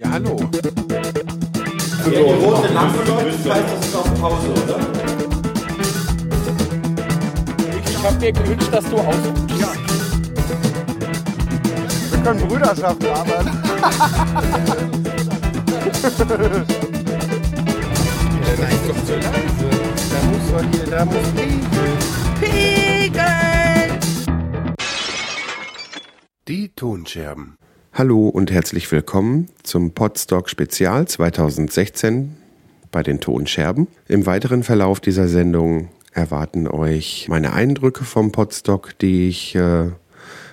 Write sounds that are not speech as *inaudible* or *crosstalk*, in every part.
Ja, hallo. Die rote Lampe läuft, das heißt, das ist auf Pause, oder? Ich hab mir gewünscht, dass du ausrufst. Ja. Wir können Brüderschaft arbeiten. Nein, doch zu leise. Da muss *laughs* man hier, da muss Piegeln. Die Tonscherben. Hallo und herzlich willkommen zum Podstock Spezial 2016 bei den Tonscherben. Im weiteren Verlauf dieser Sendung erwarten euch meine Eindrücke vom Podstock, die ich äh,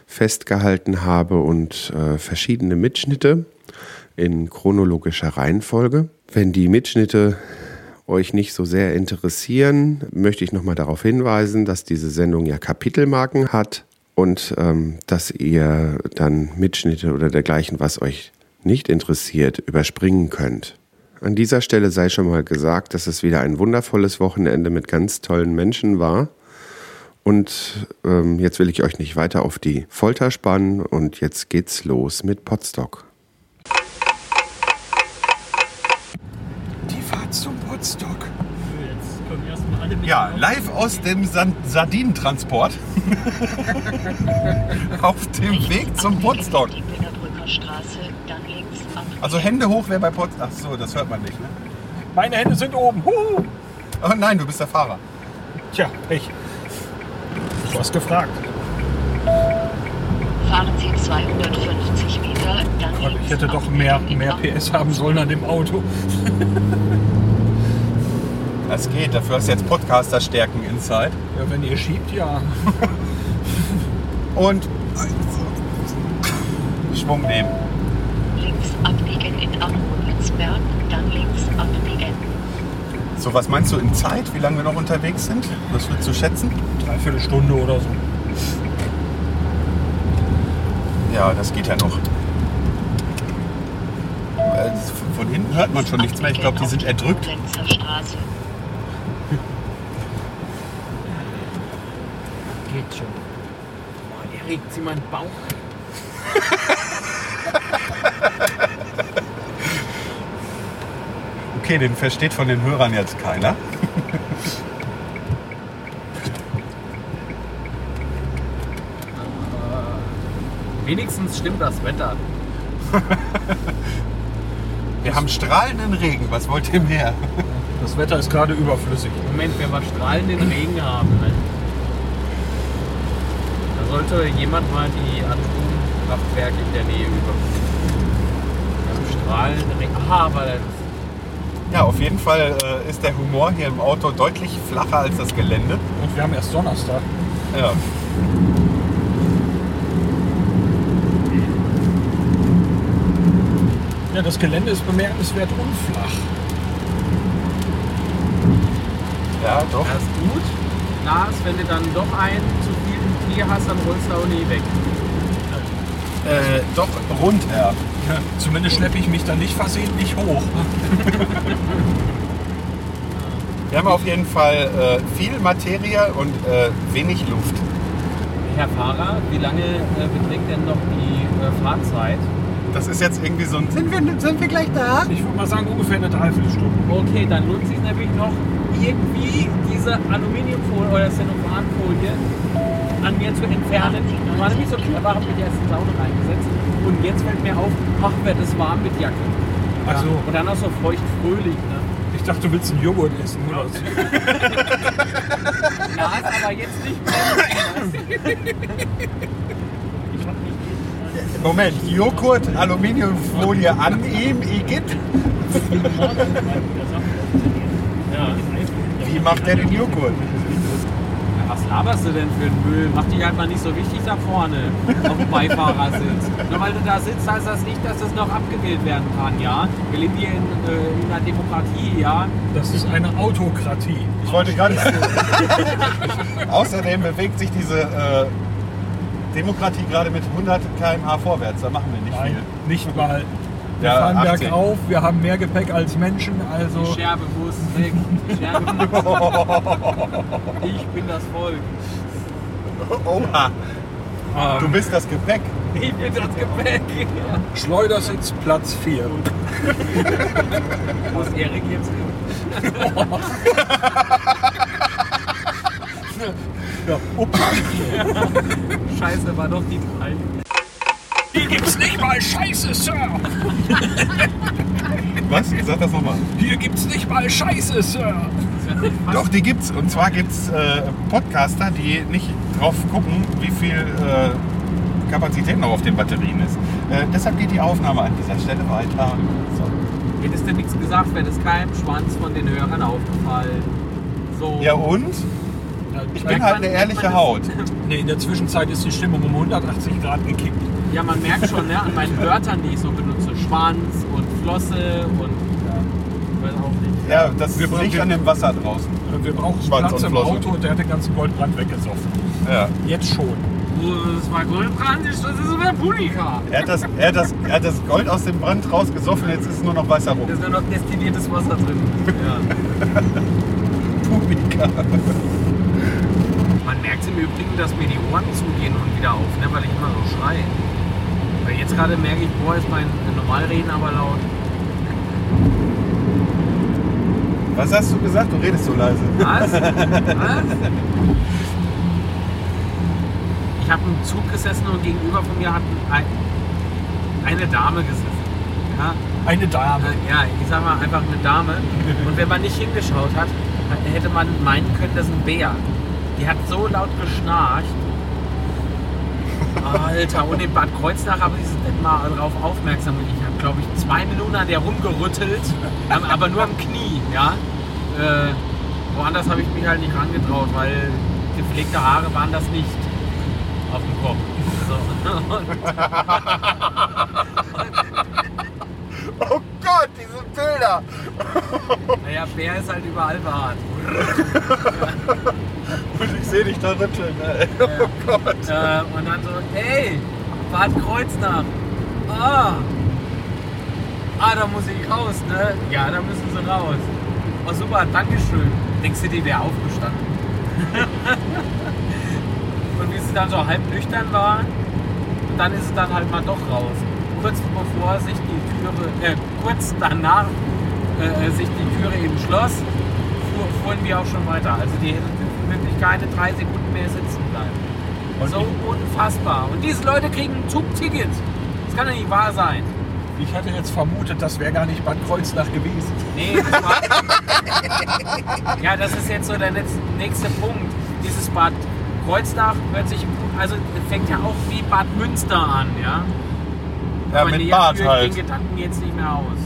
festgehalten habe und äh, verschiedene Mitschnitte in chronologischer Reihenfolge. Wenn die Mitschnitte euch nicht so sehr interessieren, möchte ich nochmal darauf hinweisen, dass diese Sendung ja Kapitelmarken hat und ähm, dass ihr dann Mitschnitte oder dergleichen, was euch nicht interessiert, überspringen könnt. An dieser Stelle sei schon mal gesagt, dass es wieder ein wundervolles Wochenende mit ganz tollen Menschen war. Und ähm, jetzt will ich euch nicht weiter auf die Folter spannen und jetzt geht's los mit Potstock. Die Fahrt zum Potstock. Ja, live aus dem Sardinentransport. *laughs* Auf dem Weg zum Potstock. Also Hände hoch, wer bei Potstock. Ach so, das hört man nicht, ne? Meine Hände sind oben. Huhu. Oh nein, du bist der Fahrer. Tja, ich. Du hast gefragt. Fahren Sie 250 Meter, dann ich hätte doch mehr, mehr. PS haben sollen an dem Auto. *laughs* Das geht, dafür hast du jetzt Podcaster-Stärken inside. Ja, wenn ihr schiebt, ja. *laughs* Und *laughs* Schwung nehmen. Links abbiegen in Amronitzberg, dann links abbiegen. So, was meinst du in Zeit, wie lange wir noch unterwegs sind? Was würdest du schätzen? Dreiviertel Stunde oder so. Ja, das geht ja noch. Äh, Von hinten hört man schon nichts mehr. Ich glaube, die sind erdrückt. Straße. Geht schon. Boah, der regt sie meinen Bauch. *laughs* Okay, den versteht von den Hörern jetzt keiner. *laughs* Wenigstens stimmt das Wetter. *laughs* Wir haben strahlenden Regen. Was wollt ihr mehr? Das Wetter ist gerade überflüssig. Moment, wenn wir strahlenden Regen haben, ne? Sollte jemand mal die Atomkraftwerke in der Nähe haben strahlenden Regen. Aha, aber das Ja, auf jeden Fall äh, ist der Humor hier im Auto deutlich flacher als das Gelände. Und wir haben erst Donnerstag. Ja. Ja, das Gelände ist bemerkenswert unflach. Ja, doch. das ist gut. Lars, wenn du dann doch einen Tier hast, dann rollst du auch nie weg. Äh, doch, runter. Ja, *laughs* zumindest schleppe ich mich da nicht versehentlich hoch. *laughs* Wir haben auf jeden Fall äh, viel Materie und äh, wenig Luft. Herr Fahrer, wie lange äh, beträgt denn noch die äh, Fahrzeit? Das ist jetzt irgendwie so ein. Sind wir, sind wir gleich da? Ich würde mal sagen, ungefähr eine Dreiviertelstunde. Okay, dann lohnt sich nämlich noch irgendwie diese Aluminiumfolie oder Cellophanfolie an mir zu entfernen. Ich war nämlich so clever, habe mir die erste Saune reingesetzt und jetzt fällt mir auf, ach, wird es warm mit Jacke. Ach so. Und dann auch so feucht fröhlich. Ne? Ich dachte, du willst einen Joghurt essen. Oder? Ja, *laughs* ist aber jetzt nicht mehr. *laughs* Moment, Joghurt, Aluminiumfolie an ihm, Igitt. Wie macht der den Joghurt? Was laberst du denn für einen Müll? Mach dich halt mal nicht so wichtig da vorne auf dem Beifahrersitz. Nur weil du da sitzt, heißt das nicht, dass das noch abgewählt werden kann, ja? Wir leben hier in, äh, in einer Demokratie, ja? Das ist eine Autokratie. Ich wollte gerade *laughs* Außerdem bewegt sich diese äh, Demokratie gerade mit 100 km/h vorwärts. Da machen wir nicht Nein, viel. nicht mal. Wir Ja, fahren 18. bergauf, wir haben mehr Gepäck als Menschen, Die also Scherbe muss weg. Die Scherbe muss weg. *laughs* Ich bin das Volk. Oha. Du bist das Gepäck. Ich bin das Gepäck. Schleudersitz Platz 4. *laughs* Wo ist Erik jetzt hin? *laughs* Ja, ups. Scheiße, war doch die drei. Hier gibt's nicht mal Scheiße, Sir. *laughs* Was? Sag das nochmal. Hier gibt's nicht mal Scheiße, Sir. Doch, die gibt's. Und zwar gibt's äh, Podcaster, die nicht drauf gucken, wie viel äh, Kapazität noch auf den Batterien ist. Äh, deshalb geht die Aufnahme an dieser Stelle weiter. So. Hättest du nichts gesagt, wäre das keinem Schwanz von den Hörern aufgefallen. So. Ja und? Ich bin halt eine ehrliche Haut. *laughs* Nee, in der Zwischenzeit ist die Stimmung um 180 Grad gekippt. Ja, man merkt schon ne, an meinen Wörtern, die ich so benutze. Schwanz und Flosse und ich weiß auch nicht. Ja, das Wir- liegt wir- an dem Wasser draußen. Wir brauchen Schwanz Platz und im Flosse. Auto und der hat den ganzen Goldbrand weggesoffen. Ja. Jetzt schon. Oh, Das war Goldbrand, das ist sogar Punika. Er hat, das, er, hat das, er hat das Gold aus dem Brand rausgesoffen, jetzt ist nur noch weißer rum. Da ist nur noch destilliertes Wasser drin. Ja. *laughs* Punika. Man merkt im Übrigen, dass mir die Ohren zugehen und wieder auf, ne, weil ich immer so schreie. Weil jetzt gerade merke ich, boah, ist mein Normalreden aber laut. Was hast du gesagt? Du redest so leise. Was? *laughs* Was? Ich habe im Zug gesessen und gegenüber von mir hat ein, eine Dame gesessen. Ja, Eine Dame. Äh, Ja, ich sag mal einfach eine Dame. *laughs* Und wenn man nicht hingeschaut hat, hätte man meinen können, das ist ein Bär. Die hat so laut geschnarcht. Alter, und in Bad Kreuznach habe ich nicht mal darauf aufmerksam. Ich habe, glaube ich, zwei Minuten an der rumgerüttelt, ähm, aber nur am Knie, ja. Äh, woanders habe ich mich halt nicht rangetraut, weil gepflegte Haare waren das nicht auf dem Kopf. So. *laughs* Oh Gott, diese Bilder. Naja, Bär ist halt überall behaart. *laughs* *laughs* Ich sehe dich da rütteln. Ey. *laughs* Oh Gott. Äh, und dann so, hey, Bad Kreuznach. Ah. Ah, da muss ich raus, ne? Ja, da müssen sie raus. Oh, super, Dankeschön. Denkst du, die wäre aufgestanden? *laughs* und wie sie dann so halb nüchtern war, und dann ist sie dann halt mal doch raus. Kurz bevor sich die Türe, äh, kurz danach äh, sich die Türe eben schloss, fuhr, fuhren wir auch schon weiter. Also die hätten wirklich keine drei Sekunden mehr sitzen bleiben. so unfassbar. Und diese Leute kriegen ein Zugticket. Das kann doch nicht wahr sein. Ich hatte jetzt vermutet, das wäre gar nicht Bad Kreuznach gewesen. Nee, das war. *laughs* ja, das ist jetzt so der nächste, nächste Punkt. Dieses Bad Kreuznach hört sich, also fängt ja auch wie Bad Münster an, ja. Ja, Aber mit nee, führe halt. den Gedanken jetzt nicht mehr aus.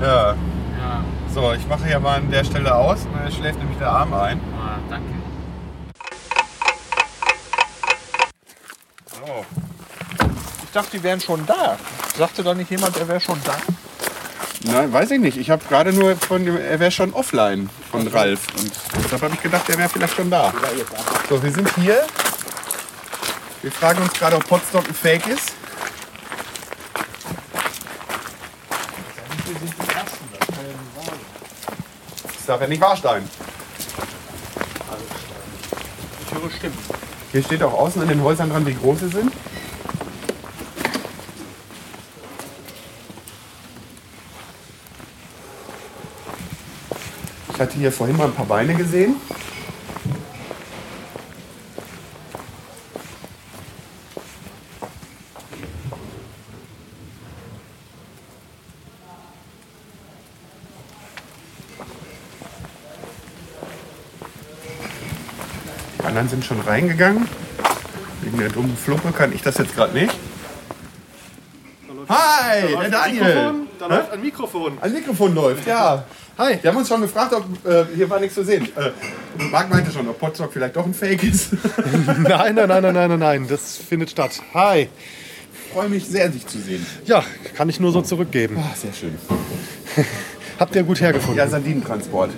Ja. Ja, So, ich mache hier mal an der Stelle aus. Da schläft nämlich der Arm ein. ah, danke. So. Ich dachte, die wären schon da. Sagte doch nicht jemand, er wäre schon da? Nein, weiß ich nicht. Ich habe gerade nur von dem, er wäre schon offline von Ralf. Und deshalb habe ich gedacht, er wäre vielleicht schon da. So, wir sind hier. Wir fragen uns gerade, ob Potsdok ein Fake ist. Das darf ja nicht wahr sein. Ich höre Stimmen. Hier steht auch außen an den Häusern dran, wie groß sie sind. Ich hatte hier vorhin mal ein paar Beine gesehen. Die anderen sind schon reingegangen. Wegen der dummen Fluppe kann ich das jetzt gerade nicht. Hi, der Daniel. Da läuft ein Mikrofon. Ein Mikrofon läuft, ja. Hi. Wir haben uns schon gefragt, ob äh, hier war nichts zu sehen. Äh, Marc meinte schon, ob Potsdok vielleicht doch ein Fake ist. Nein, *laughs* nein, nein, nein, nein, nein, nein. Das findet statt. Hi. Ich freue mich sehr, dich zu sehen. Ja, kann ich nur so zurückgeben. Ah, sehr schön. *laughs* Habt ihr gut hergefunden? Ja, Sardinentransport.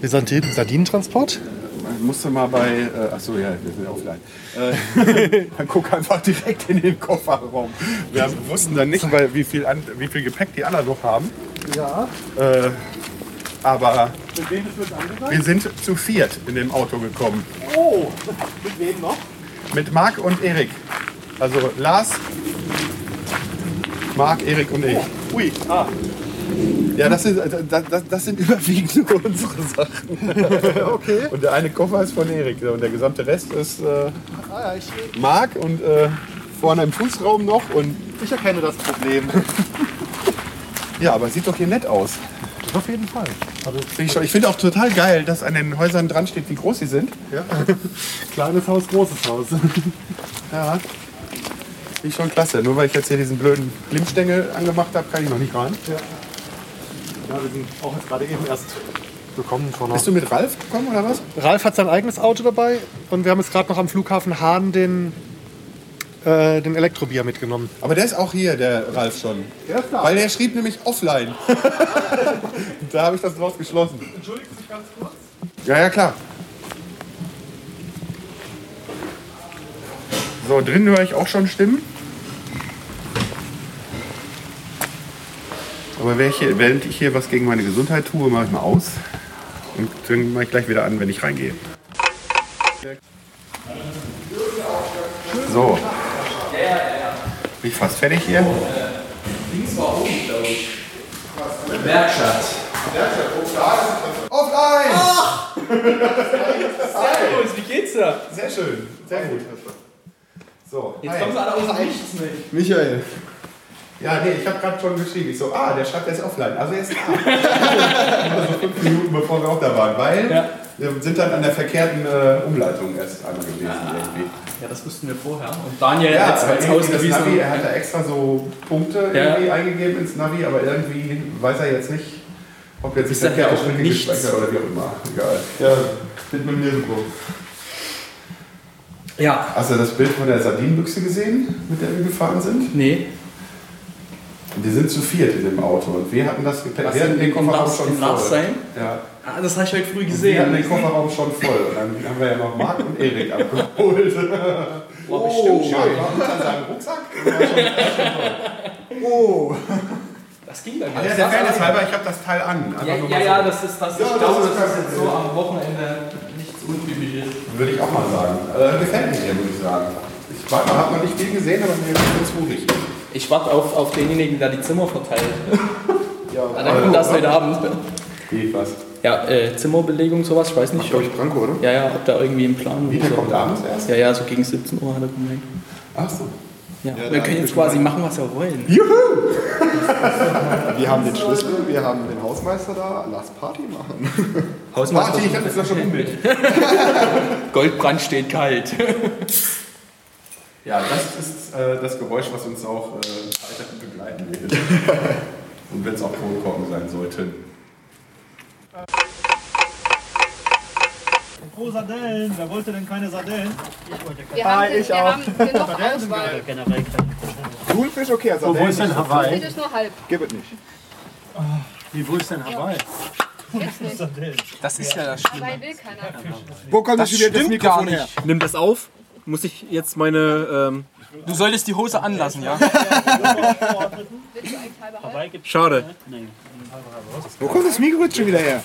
Wir sind hier Sardinentransport? Man musste mal bei. Äh, achso, ja, wir sind ja offline. Äh, *laughs* dann guck einfach direkt in den Kofferraum. Wir wussten dann nicht, weil, wie, viel an, wie viel Gepäck die anderen noch haben. Ja. Äh, aber wir sind zu viert in dem Auto gekommen. Oh, mit wem noch? Mit Marc und Erik. Also Lars, Marc, Erik und ich. Ui, ah. Ja, das sind, das, das, das sind überwiegend nur *laughs* unsere Sachen. *laughs* Okay. Und der eine Koffer ist von Erik und der gesamte Rest ist äh, Ah, ja, Marc und äh, vorne im Fußraum noch. Und ich erkenne das Problem. *laughs* ja, aber sieht doch hier nett aus. Auf jeden Fall. Also, ich ich finde auch total geil, dass an den Häusern dran steht, wie groß sie sind. ja. Kleines Haus, großes Haus. Ja. Finde ich schon klasse. Nur weil ich jetzt hier diesen blöden Glimmstängel angemacht habe, kann ich noch nicht rein. Ja, wir sind auch jetzt gerade eben erst gekommen. Von Bist du mit Ralf gekommen oder was? Ralf hat sein eigenes Auto dabei und wir haben jetzt gerade noch am Flughafen Hahn den, äh, den Elektrobier mitgenommen. Aber der ist auch hier, der Ralf schon. Der ist da. Weil der schrieb nämlich offline. *laughs* da habe ich das draus geschlossen. Entschuldigen Sie ganz kurz. Ja, ja, klar. So, drin höre ich auch schon Stimmen. Aber während ich, hier, während ich hier was gegen meine Gesundheit tue, mache ich mal aus. Und dann mache ich gleich wieder an, wenn ich reingehe. So. Bin ich fast fertig hier? Werkstatt. Offline! Servus, *laughs* wie geht's dir? Sehr schön, sehr gut. So, Jetzt kommen sie alle aus dem Nichts nicht. Michael. Ja, nee, ich habe gerade schon geschrieben. Ich so, ah, der schreibt, ist offline. Also er ist da. also fünf Minuten bevor wir auch da waren. Weil Ja. wir sind dann an der verkehrten äh, Umleitung erst einmal gewesen irgendwie. Ja, das wussten wir vorher. Und Daniel Ja, hat es aber als das ausgewiesen. Navi, er hat da extra so Punkte Ja. irgendwie eingegeben ins Navi, aber irgendwie weiß er jetzt nicht, ob jetzt Ist die ja auch nichts. gespeichert oder wie auch immer. Egal. Ja, mit mir nirgendwo. Ja. Hast du das Bild von der Sardinenbüchse gesehen, mit der wir gefahren sind? Nee. Wir sind zu viert in dem Auto und wir hatten das. Was Wir hatten den Kofferraum schon voll. sein? Ja. Ah, das habe ich heute früh Wir hatten den gesehen. Kofferraum schon voll und dann haben wir ja noch Marc und Erik abgeholt. *laughs* War bestimmt ja, schön. war unter seinem Rucksack. Das schon, das schon. Das ging dann Ja, der Fairness halber, ich habe das Teil an. Ja, ja, ja, das ist das. Ja, ich das glaube, das kein ist jetzt so am Wochenende nichts Untypisches. Würde ich auch mal sagen. Äh, gefällt mir muss ich sagen. Ich habe noch nicht viel gesehen, aber mir ist es ruhig. Ich warte auf, auf denjenigen, der die Zimmer verteilt. *laughs* ja, dann kommt das heute Abend. Wie, was? Ja, äh, Zimmerbelegung, sowas, ich weiß nicht. Glaube ich Branko, oder? Ja, ja, ob da irgendwie im Plan Wie, der kommt abends erst? Ja, ja, so gegen 17 Uhr hat er gemeint. Ach so. Ja, wir können jetzt quasi machen, was wir wollen. *laughs* Wir haben den Schlüssel, wir haben den Hausmeister da. Lass Party machen. Hausmeister, Party, ich habe jetzt noch schon mit. *laughs* Goldbrand steht kalt. Ja, das ist äh, das Geräusch, was uns auch äh, weiterhin begleiten wird. *laughs* Und wenn es auch Kronkorken sein sollten. Oh, Sardellen. Wer wollte denn keine Sardellen? Wir haben, wir haben genug *laughs* Auswahl. Thunfisch, okay, also Wo ist denn Hawaii? Das ist nur halb. Gib es nicht. Wie, wo ist denn Hawaii? Sardellen. Das ist ja das keiner. Wo kommt das wieder das Mikrofon her? Nimm das auf. Muss ich jetzt meine. Ähm, Du solltest die Hose anlassen, ja? Schade. Wo kommt das Mikro jetzt schon wieder her?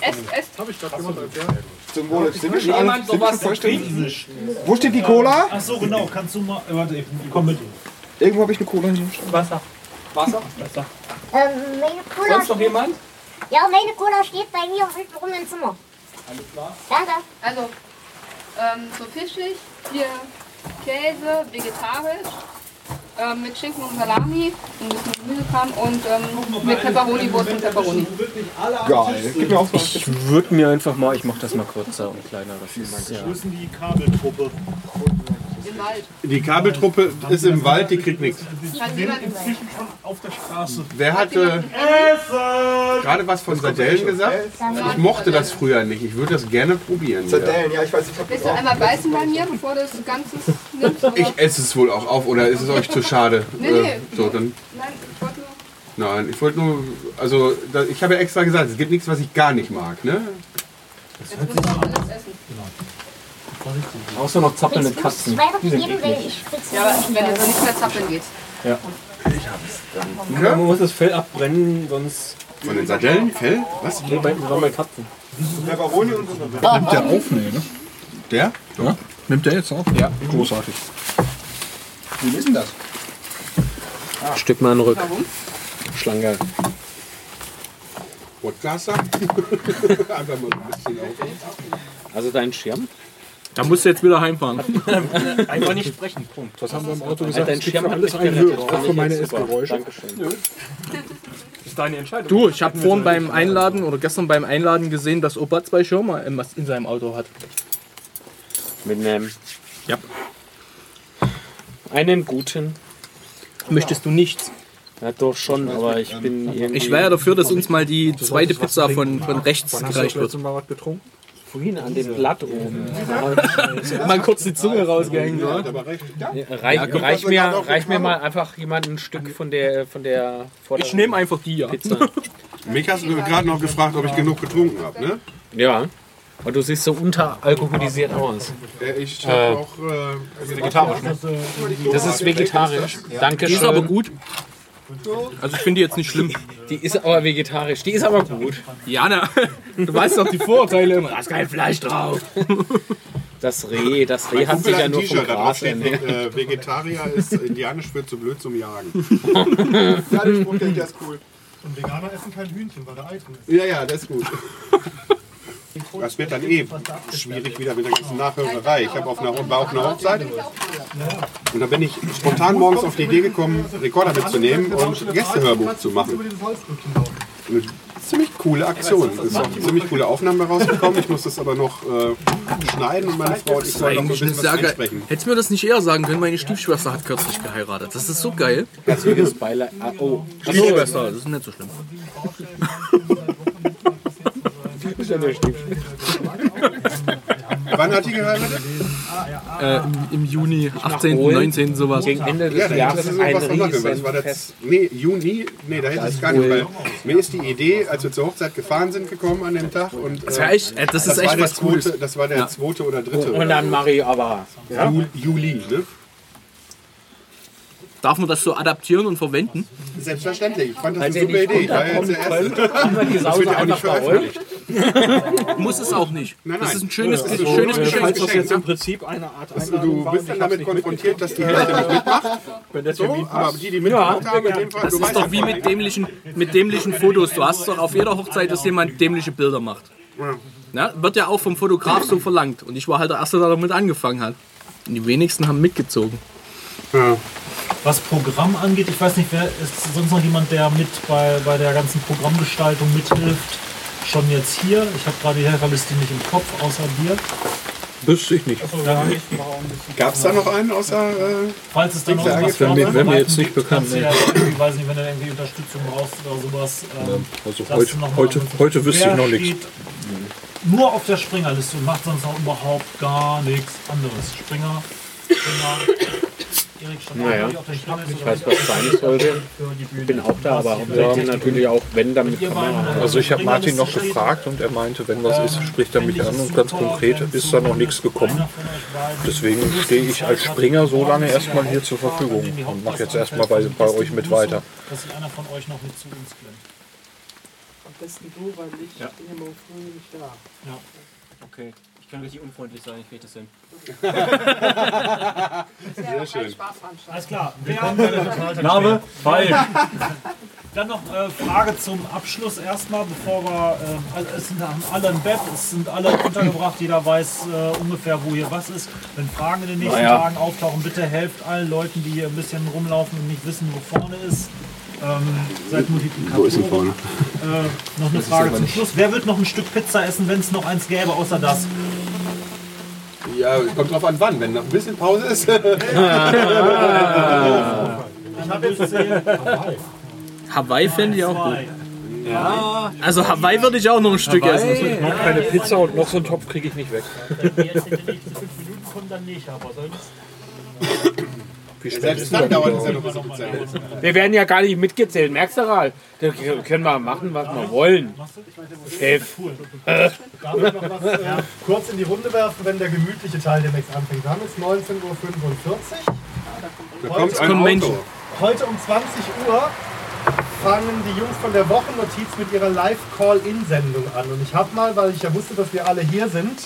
Esst, esst. Zum Wohle. Sind wir schon, alle, Jemand sind wir schon vollständig? Wo steht die Cola? Ach so, genau. Kannst du mal. Warte, ich komm mit. Irgendwo habe ich eine Cola hier. Wasser. Wasser? Ähm, meine Cola Sonst noch jemand? Ja, meine Cola steht bei mir unten rum im Zimmer. Alles klar. Danke. Also, ähm, so fischig, hier Käse, vegetarisch, ähm, mit Schinken und Salami, ein bisschen Gemüsekram und ähm, mit Pepperoni-Wurst und Pepperoni. Geil. Gib mir auch. Ich würde mir einfach mal. Ich mache das mal kürzer und kleiner. Das ist, ja. Die Kabeltruppe? Im Wald. Die Kabeltruppe ist im Wald, die kriegt nichts. Inzwischen schon auf der Straße. Wer hatte gerade was von Sardellen gesagt? Ich mochte das früher nicht. Ich würde das gerne probieren. Sardellen, ja, ich weiß, ich habe Willst du einmal beißen bei mir, bevor du das Ganze nimmst? Oder? Ich esse es wohl auch auf, oder ist es euch zu schade? Nee, nee. Äh, so, dann, Nein, ich wollte nur. nein, ich wollte nur, also da, ich habe ja extra gesagt, es gibt nichts, was ich gar nicht mag. Ne? Jetzt musst du auch alles essen. Außer noch zappelnde Ich muss Katzen. zwei geben, weil ich spitze Ja, aber wenn du so nicht mehr zappeln gehst. Man muss das Fell abbrennen, sonst. Von den Sardellen? Fell? Was? Nee, bei, das waren bei Katzen. Pepperoni und so. Nimmt der auf? Nee, ne? Der? Ja? Nimmt der jetzt auf? Ja. Großartig. Wie ist denn das? Stück mal in den Rück. Schlange. Podcaster? *laughs* Einfach mal ein bisschen auf. Also dein Schirm? Da musst du jetzt wieder heimfahren. Einfach nicht sprechen. Punkt. Was haben wir im Auto gesagt? dein Schirm alles einen. Hörer, auch für ich meine. Essgeräusche. Dankeschön. Das ist deine Entscheidung. Du, ich habe vorhin beim Einladen oder gestern beim Einladen gesehen, dass Opa zwei Schirme in seinem Auto hat. Mit einem. Ja. Einen guten. Möchtest du nichts? Ja, doch schon, aber ich bin irgendwie. Ich wäre ja dafür, dass uns mal die zweite Pizza von, von rechts hast du gereicht wird. letzte Mal was getrunken? Vorhin an dem Blatt oben. *laughs* Mal kurz die Zunge rausgehängt, Ja. Reich, Ja, reich, mir, reich mir mal einfach jemand ein Stück von der von der Ich nehme einfach die, ja. Pizza. *laughs* Mich hast du gerade noch gefragt, ob ich genug getrunken habe, ne? Ja. Und du siehst so unteralkoholisiert aus. Äh, Ich Äh, habe auch äh, vegetarisch. Das ist vegetarisch. Danke Die ist schön. aber gut. Also ich finde die jetzt nicht schlimm. Die ist aber vegetarisch. Die ist aber gut. Ja, ne? Du weißt doch die Vorurteile immer. Da ist kein Fleisch drauf. Das Reh, das Reh Mein hat Kumpel sich ja nur vom Gras steht, ernährt. äh, Vegetarier ist indianisch für zu blöd zum Jagen. Ja, den Spruch der ist cool. Und Veganer essen kein Hühnchen, weil da Ei drin ist. Ja, ja, das ist gut. Das wird dann eh schwierig wieder mit der ganzen Nachhörerei. Ich habe auf einer, war auf einer Hochzeit und da bin ich spontan morgens auf die Idee gekommen, Rekorder mitzunehmen und Gästehörbuch zu machen. Eine ziemlich coole Aktion. Es ist auch ziemlich coole Aufnahmen rausgekommen. Ich muss das aber noch äh, schneiden und meine Frau und ich sollen noch ein eigentlich eine bisschen was einsprechen. Hättest du mir das nicht eher sagen können, meine Stiefschwester hat kürzlich geheiratet. Das ist so geil. Herzliches Beileid. Ah, oh. Stiefschwester, das ist nicht so schlimm. *laughs* ist ja der Stiefschwester. *laughs* Wann hat die geheiratet? Äh, im, Im Juni, 18., holen. 19., sowas. Gegen Ende des Ja, da Jahres ist ein. Das riesen war das, nee, Juni, nee, da hätte ich es gar nicht, weil mir ist die Idee, als wir zur Hochzeit gefahren sind, gekommen an dem Tag und Das, wär echt, äh, das ist war echt der was Cooles. zweite, das war der Ja. zweite oder dritte. Und dann Marie aber. Ju- Juli, ne? Darf man das so adaptieren und verwenden? Selbstverständlich. Ich fand das Als eine super Idee. Ich war ja jetzt der Erste. Das ja auch nicht veröffentlicht. *laughs* Muss es auch nicht. Nein, Das nein. ist ein schönes, Das ist ein so, schönes Geschenk. Das Geschenk, jetzt im? Prinzip eine Art Also, Einladung du bist dann damit konfrontiert, dass die. Hälfte nicht mitmacht. Wenn der So, aber die, die mitgemacht haben, in dem Fall, Das du ist doch wie mit dämlichen, mit dämlichen Fotos. Du hast doch auf jeder Hochzeit, dass jemand dämliche Bilder macht. Ja, wird ja auch vom Fotograf so verlangt. Und ich war halt der Erste, der damit angefangen hat. Und die wenigsten haben mitgezogen. Ja. Was Programm angeht, ich weiß nicht, wer ist sonst noch jemand, der mit bei, bei der ganzen Programmgestaltung mithilft? Schon jetzt hier. Ich habe gerade die Helferliste nicht im Kopf, außer dir. Wüsste ich nicht. Ja. Gab es da noch einen außer. Äh, Falls es dann noch irgendwas Wäre mir- wäre mir jetzt nicht bekannt, nee. Ja, irgendwie, weiß nicht, wenn du irgendwie Unterstützung brauchst oder sowas. Ähm, Also heute- heute- heute wüsste ich noch nichts. Nur auf der Springerliste und macht sonst noch überhaupt gar nichts anderes. Springer, Springer. Naja, ich weiß, was sein sollte. Ich bin auch da, aber hauptsächlich natürlich auch, wenn dann mit Kamera. Also ich habe Martin noch gefragt und er meinte, wenn was ist, spricht er mich an und ganz konkret ist da noch nichts gekommen. Deswegen stehe ich als Springer so lange erstmal hier zur Verfügung und mache jetzt erstmal bei, bei euch mit weiter. Dass sich einer von euch noch mit zu uns klemmt. Am besten du, weil ich bin ja morgen früh nicht da. Ja. Okay, ich kann richtig unfreundlich sein, ich kriege das hin. Sehr schön. Alles klar. Wer Name? Falk. *laughs* Dann noch äh, Frage zum Abschluss erstmal, bevor wir. Äh, also es sind alle ein Bett, es sind alle untergebracht, jeder weiß äh, ungefähr, wo hier was ist. Wenn Fragen in den nächsten Naja. Tagen auftauchen, bitte helft allen Leuten, die hier ein bisschen rumlaufen und nicht wissen, wo vorne ist. Ähm, seid Multiplikatoren. Wo ist denn vorne? Äh, noch eine Frage zum Schluss. Wer wird noch ein Stück Pizza essen, wenn es noch eins gäbe, außer das? Ja, kommt drauf an, wann. Wenn noch ein bisschen Pause ist. *laughs* Ich habe jetzt zehn. Hawaii fände ich auch gut. Also Hawaii würde ich auch noch ein Stück essen. Noch keine Pizza und noch so einen Topf kriege ich nicht weg. Wenn wir jetzt in den nächsten fünf Minuten kommen, dann nicht, aber sonst. Wie spät Selbst ist dann dauert das es ja noch, bis hält. Wir werden ja gar nicht mitgezählt, merkst du, Ralf? Da können wir machen, was wir wollen. Chef. Darf ich noch was äh, kurz in die Runde werfen, wenn der gemütliche Teil demnächst anfängt? Wir haben jetzt 19.45 Uhr. Da kommt Heute, ein. Menschen. heute um 20 Uhr fangen die Jungs von der Wochennotiz mit ihrer Live-Call-In-Sendung an. Und ich habe mal, weil ich ja wusste, dass wir alle hier sind,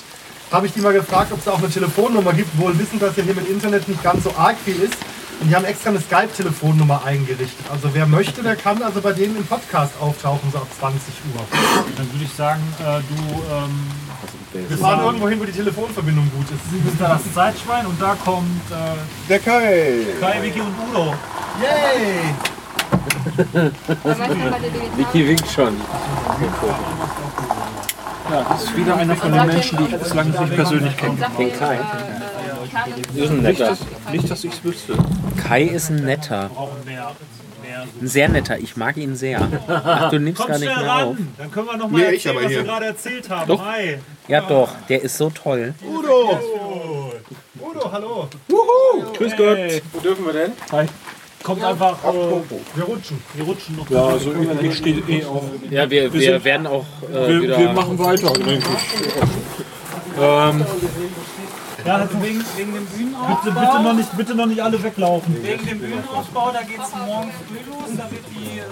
habe ich die mal gefragt, ob es da auch eine Telefonnummer gibt, wohl wissend, dass ja hier mit Internet nicht ganz so arg viel ist. Und die haben extra eine Skype-Telefonnummer eingerichtet. Also wer möchte, der kann also bei denen im Podcast auftauchen, so ab 20 Uhr. Dann würde ich sagen, äh, du ähm, Wir fahren irgendwo hin, wo die Telefonverbindung gut ist. Sie bist da das Zeitschwein und da kommt äh, Der Kai. Kai, Vicky und Udo. Yay! Vicky winkt schon. Ja, das ist wieder einer von den Menschen, die ich bislang nicht persönlich kenne. Den Kai. Ist ein Nicht, netter. dass, nicht, dass ich es wüsste. Kai ist ein netter. Ein sehr netter. Ich mag ihn sehr. Ach, du nimmst gar nicht mehr ran, auf. dann können wir noch mal Nee, ich erzählen, aber was wir hier. gerade erzählt haben. Doch. Hi. Ja doch, der ist so toll. Udo! Udo, hallo! Grüß Gott. Wo dürfen wir denn? Hi. Kommt einfach. Äh, Wir rutschen. wir rutschen noch. Ja, also ich stehe eh auf. Ja, wir, Wir wir werden auch äh, Wir, wieder. wir machen weiter, denke ich. Ähm, Ja, also wegen, wegen dem Bühnenaufbau. Bitte, bitte, noch nicht, bitte noch nicht alle weglaufen. Wegen dem Bühnenaufbau, da geht es morgen früh los. Da wird die, äh,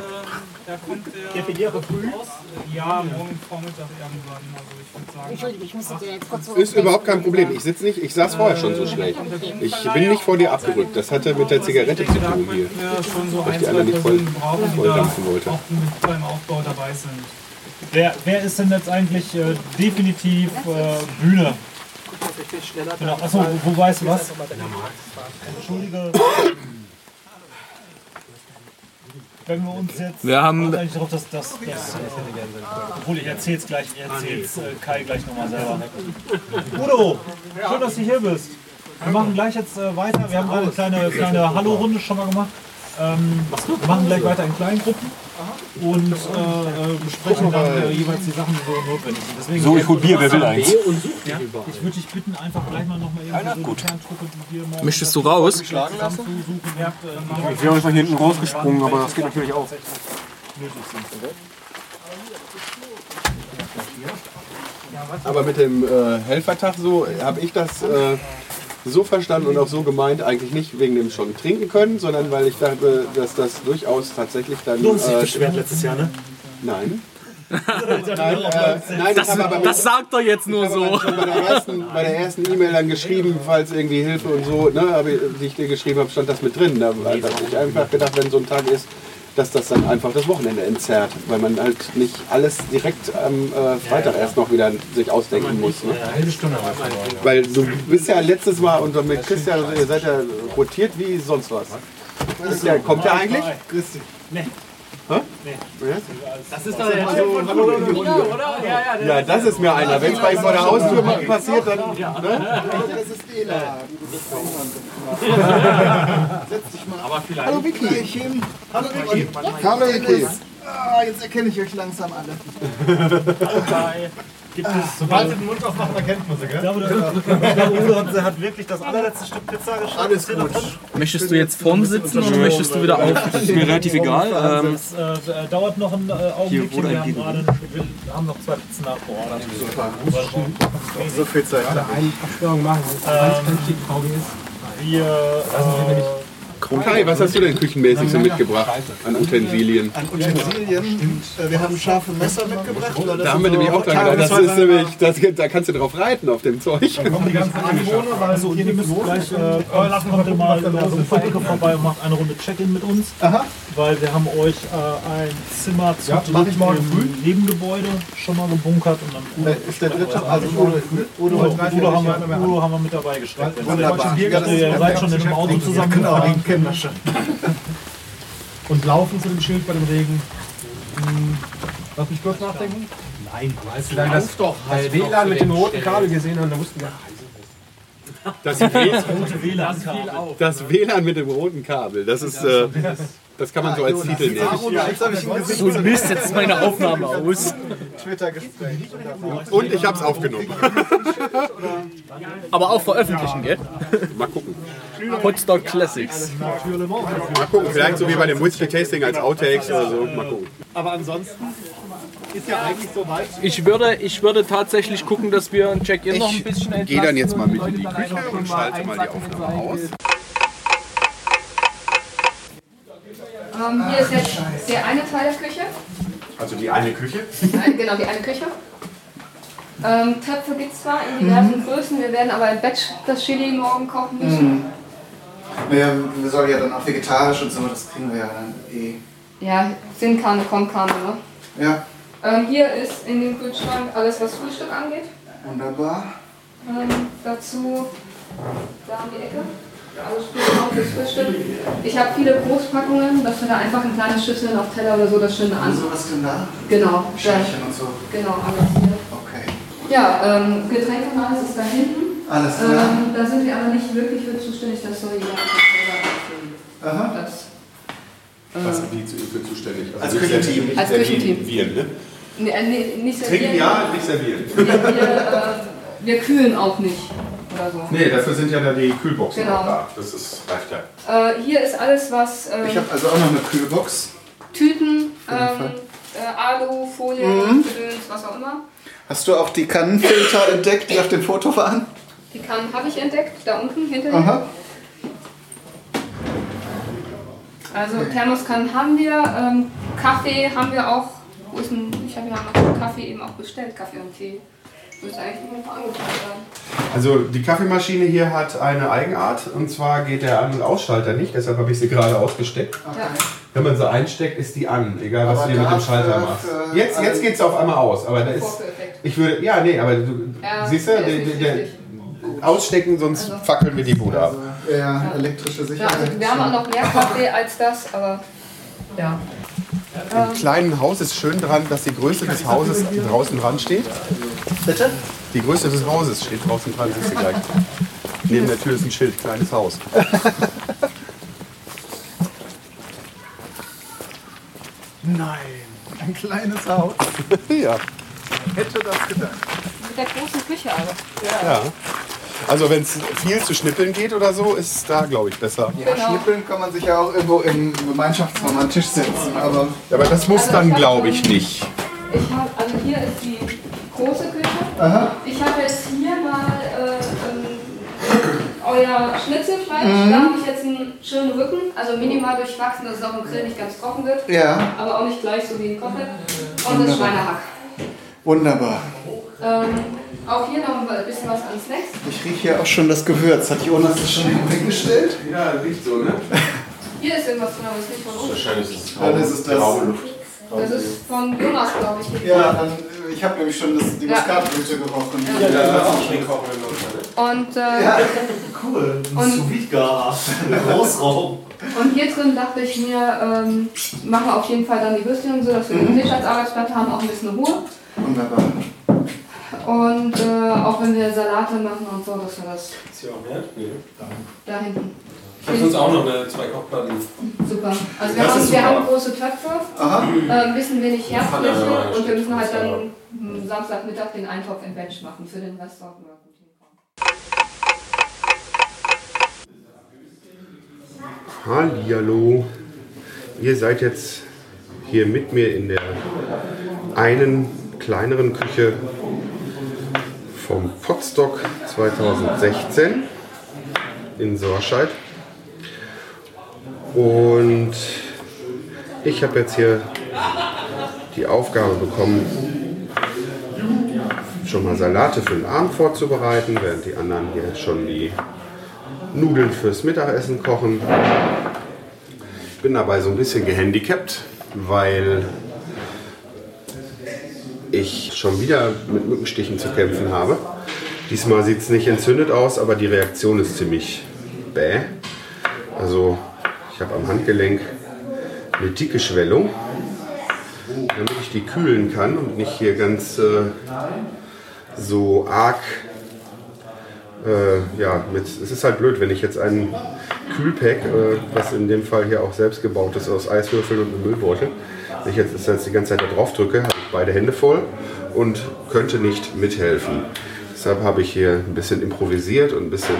da kommt der. Premiere früh? Aus, ja, morgen Vormittag irgendwann. Also ich würde sagen. Entschuldigung, ich muss dir jetzt kurz so. Ist überhaupt kein Problem. Ich sitze nicht, ich saß vorher schon so schlecht. Ich bin nicht vor dir abgerückt. Das hatte mit der Zigarette zu tun hier. wir schon so Weil ich die zwei alle nicht voll, Personen brauchen, die voll da dampfen wollte. auch mit beim Aufbau dabei sind. Wer, wer ist denn jetzt eigentlich äh, definitiv äh, Bühne? Genau. Achso, wo, wo weißt du was? Entschuldige. Wenn wir uns jetzt. Wir haben- eigentlich darauf, dass das. obwohl ich erzähl's gleich, ich erzähl's äh, Kai gleich nochmal selber. Udo, schön, dass du hier bist. Wir machen gleich jetzt äh, weiter. Wir haben gerade eine kleine, kleine Hallo-Runde schon mal gemacht. Ähm, wir machen gleich weiter in kleinen Gruppen und äh, äh, besprechen dann äh, jeweils die Sachen, die so notwendig sind. Deswegen, So, ich hol Bier, wer will eins? Ja, ich würde dich bitten, einfach gleich mal nochmal irgendwie so die Kerntruppe, die wir morgen Möchtest du raus? zusammenzusuchen. Habt, äh, mal Ich wäre einfach hinten rausgesprungen, aber das geht natürlich auch. Aber mit dem äh, Helfertag so habe ich das äh, so verstanden und auch so gemeint, eigentlich nicht wegen dem schon trinken können, sondern weil ich dachte, dass das durchaus tatsächlich dann. Du hast dich äh, beschwert letztes Jahr, ne? Nein. *laughs* Nein, äh, nein Das, mit, das sagt er jetzt nur ich habe so. bei der ersten, bei der ersten E-Mail dann geschrieben, falls irgendwie Hilfe und so, ne, die ich dir geschrieben habe, stand das mit drin. Da habe ich einfach gedacht, wenn so ein Tag ist, dass das dann einfach das Wochenende entzerrt, weil man halt nicht alles direkt am äh, Freitag erst noch wieder sich ausdenken muss. Ne? Weil du bist ja letztes Mal und mit Christian, ihr seid ja rotiert wie sonst was. Ist der, kommt der eigentlich? Christi. Nee. Hä? Nee. Ja? Das ist doch der Chef von Hallo in die Runde, oder? Ja, ja, der Ja, das ist mir einer. Wenn es bei ihm vor der Haustür passiert, dann. Ne? Das ist Ela. *laughs* Setz dich mal. Aber vielleicht. Hallo Vicky. Hallo Vicky. Hallo Vicky. Ah, jetzt erkenne ich euch langsam alle. *laughs* Gibt es, Sobald sie den Mund aufmachen, erkennt man sie, ich gell? glaube, der, *laughs* ich glaube, Udo hat, hat wirklich das allerletzte Stück Pizza geschafft. Alles Ist gut. drin? Möchtest du jetzt vorn sitzen oder möchtest du wieder auf? Das ist mir relativ egal. Ähm, Es äh, äh, dauert noch einen äh, Augenblick. Wir haben, gerade, wir haben noch zwei Pizzen nachgeordert. So viel Zeit. Eine Absperrung machen. Wir, äh, Kai, was hast du denn küchenmäßig so mitgebracht an Utensilien? An Utensilien. Äh, Wir haben scharfe Messer mitgebracht. Da haben wir nämlich so auch dran gedacht. Das ist nämlich, das, da kannst du drauf reiten auf dem Zeug. Kommen die ganzen Anwohner, weil also, und ihr müsst gleich, äh, Eulach kommt ihr mal in der Ecke vorbei und macht eine Runde Check-in mit uns. Aha. Weil wir haben euch äh, ein Zimmer zu Ja, mach ich morgen im früh. Nebengebäude schon mal gebunkert. Und dann Udo, Äh, Ist der dritte, also Udo, Udo, Udo, Udo, Udo, haben wir, Udo haben wir mit dabei gesteckt. Ihr seid schon in Auto zusammen. Kennen wir schon. Und laufen zu dem Schild bei dem Regen. Hm, Lass mich kurz nachdenken. Nein, Als wir dann das, das WLAN mit dem roten Kabel gesehen haben, da wussten wir, Das, *laughs* WLAN, Rote WLAN-Kabel. das WLAN mit dem roten Kabel, das ist, äh, das kann man so als Titel nehmen. Du Mist, jetzt meine Aufnahme aus. Twitter-Gespräch. Und ich hab's aufgenommen. Aber auch veröffentlichen, gell? Mal gucken. Podstock Classics. Mal gucken, vielleicht so wie bei dem Whisky-Tasting als Outtakes oder so. Mal gucken. Aber ansonsten ist ja eigentlich so weit. Ich würde, ich würde tatsächlich gucken, dass wir ein Check-in noch ein bisschen entlasten. Gehe dann jetzt mal mit in die Küche und schalte mal die Aufnahme aus. Ähm, hier ist jetzt der eine Teil der Küche. Also die eine Küche. Genau, die eine Küche. Ähm, Töpfe gibt es zwar in diversen Größen, wir werden aber im Batch das Chili morgen kochen müssen. Naja, wir sollen ja dann auch vegetarisch und so, das kriegen wir ja dann eh. Ja, sind keine, kommt keine, ne? Ja, Ähm, hier ist in dem Kühlschrank alles, was Frühstück angeht. wunderbar. Ähm, dazu da an die Ecke. Alles Frühstück auch fürs Frühstück. Ich habe viele Großpackungen, dass wir da einfach in kleine Schüsseln auf Teller oder so das schön an. Und sowas denn da? Genau. Schälchen und so. Genau, alles hier. Okay. Ja, ähm, Getränke und alles ist da hinten. Alles klar. Ähm, da sind wir aber nicht wirklich für zuständig, das soll jeder selber ausfüllen. Aha. Das, Was äh, sind die für zuständig? Als nicht Küchenteam. servieren, nicht Als servieren, Küchenteam. Viren, ne? nee, äh, nee, nicht Trinken servieren. ja, nicht servieren. Wir, wir, äh, wir kühlen auch nicht. Oder so. Nee, dafür sind ja da die Kühlboxen Genau. auch da. Das ist, reicht ja. Äh, hier ist alles, was ähm, Ich habe also auch noch eine Kühlbox. Tüten, ähm, äh, Alu, Folie, Mhm. Gedöns, was auch immer. Hast du auch die Kannenfilter *laughs* entdeckt, die auf dem Foto waren? Die Kannen habe ich entdeckt, da unten hinter dir. Aha. Also Thermoskannen haben wir, ähm, Kaffee haben wir auch. Wo ist denn, ich habe ja noch Kaffee eben auch bestellt, Kaffee und Tee. Müsste eigentlich irgendwo angebracht werden. Also die Kaffeemaschine hier hat eine Eigenart und zwar geht der An- und Ausschalter nicht, deshalb habe ich sie gerade ausgesteckt. Ja. Wenn man sie einsteckt, ist die an, egal was Aber du dir mit dem Schalter machst. für Jetzt, jetzt geht es auf einmal aus, aber da ist. Ich würde. Ja, nee, aber du. Ja, siehst du, der ist der, nicht der. Ausstecken, sonst fackeln wir die Bude ab. Ja, elektrische Ja, Sicherheit. also wir haben auch noch mehr *laughs* Kaffee als das, aber ja. Im kleinen Haus ist schön dran, dass die Größe des Hauses draußen dran steht. Bitte? Die Größe des Hauses steht draußen dran, siehst du gleich. Neben der Tür ist ein Schild, kleines Haus. *laughs* Nein, ein kleines Haus. *laughs* ja. Hätte das gedacht. Mit der großen Küche aber. ja. Also wenn es viel zu schnippeln geht oder so, ist es da, glaube ich, besser. Ja, Genau. schnippeln kann man sich ja auch irgendwo im Gemeinschaftsraum an den Tisch setzen, aber Aber das muss Also dann, hab glaube ich, nicht. Ich habe, also hier ist die große Küche. Aha. Ich habe jetzt hier mal äh, ähm, euer Schnitzelfleisch. Mhm. Da habe ich jetzt einen schönen Rücken, also minimal durchwachsen, dass es auch im Grill nicht ganz trocken wird. Ja. Aber auch nicht gleich so wie ein Kochel. Und das. Schweinehack. Wunderbar. Ähm, auch hier noch ein bisschen was an Snacks. Ich rieche ja auch schon das Gewürz. Hat Jonas das schon weggestellt? Ja, riecht so, ne? Hier ist irgendwas drin, aber es ist nicht von uns. Wahrscheinlich ist es Dann ist es das. Das ist von Jonas, glaube ich. Ja, dann, äh, ich habe nämlich schon das, die Ja. Muskatblüte gerochen. Ja. Ja, Und, äh, Ja. Cool, ein Sous-Vide-Gas. Großraum. und hier drin dachte ich mir, ähm, machen wir auf jeden Fall dann die Würstchen und so, dass wir den Tisch als Arbeitsplatte haben, auch ein bisschen Ruhe. Wunderbar. Und äh, auch wenn wir Salate machen und so, dass wir das Ist hier auch mehr? Nee. da hinten. Ich habe sonst auch noch eine, zwei Kochplatten. Super. Also wir, Das haben, wir haben große Töpfe, Aha. äh, ein bisschen wenig Ja, Herdfläche ja, und wir müssen halt dann Samstagmittag den Eintopf im Bench machen. Für den Rest sollten wir gut hinkommen. Hallihallo. Ihr seid jetzt hier mit mir in der einen kleineren Küche vom Potstock 2016 in Sorscheid. Und ich habe jetzt hier die Aufgabe bekommen, schon mal Salate für den Abend vorzubereiten, während die anderen hier schon die Nudeln fürs Mittagessen kochen. Ich bin dabei so ein bisschen gehandicapt, weil ich schon wieder mit Mückenstichen zu kämpfen habe. Diesmal sieht es nicht entzündet aus, aber die Reaktion ist ziemlich bäh. Also ich habe am Handgelenk eine dicke Schwellung, damit ich die kühlen kann und nicht hier ganz äh, so arg äh, ja, mit, es ist halt blöd, wenn ich jetzt ein Kühlpack, äh, was in dem Fall hier auch selbst gebaut ist aus Eiswürfeln und einem Müllbeutel, wenn ich jetzt, das jetzt die ganze Zeit da drauf drücke, habe ich beide Hände voll und könnte nicht mithelfen. Deshalb habe ich hier ein bisschen improvisiert und ein bisschen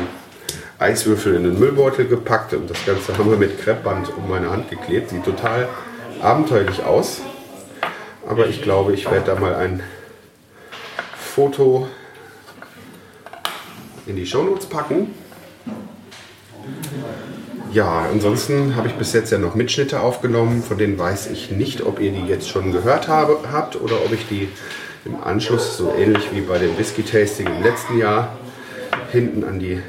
Eiswürfel in den Müllbeutel gepackt und das Ganze haben wir mit Kreppband um meine Hand geklebt. Sieht total abenteuerlich aus, aber ich glaube, ich werde da mal ein Foto in die Shownotes packen. Ja, ansonsten habe ich bis jetzt ja noch Mitschnitte aufgenommen, von denen weiß ich nicht, ob ihr die jetzt schon gehört habe, habt oder ob ich die im Anschluss, so ähnlich wie bei dem Whisky Tasting im letzten Jahr, hinten an die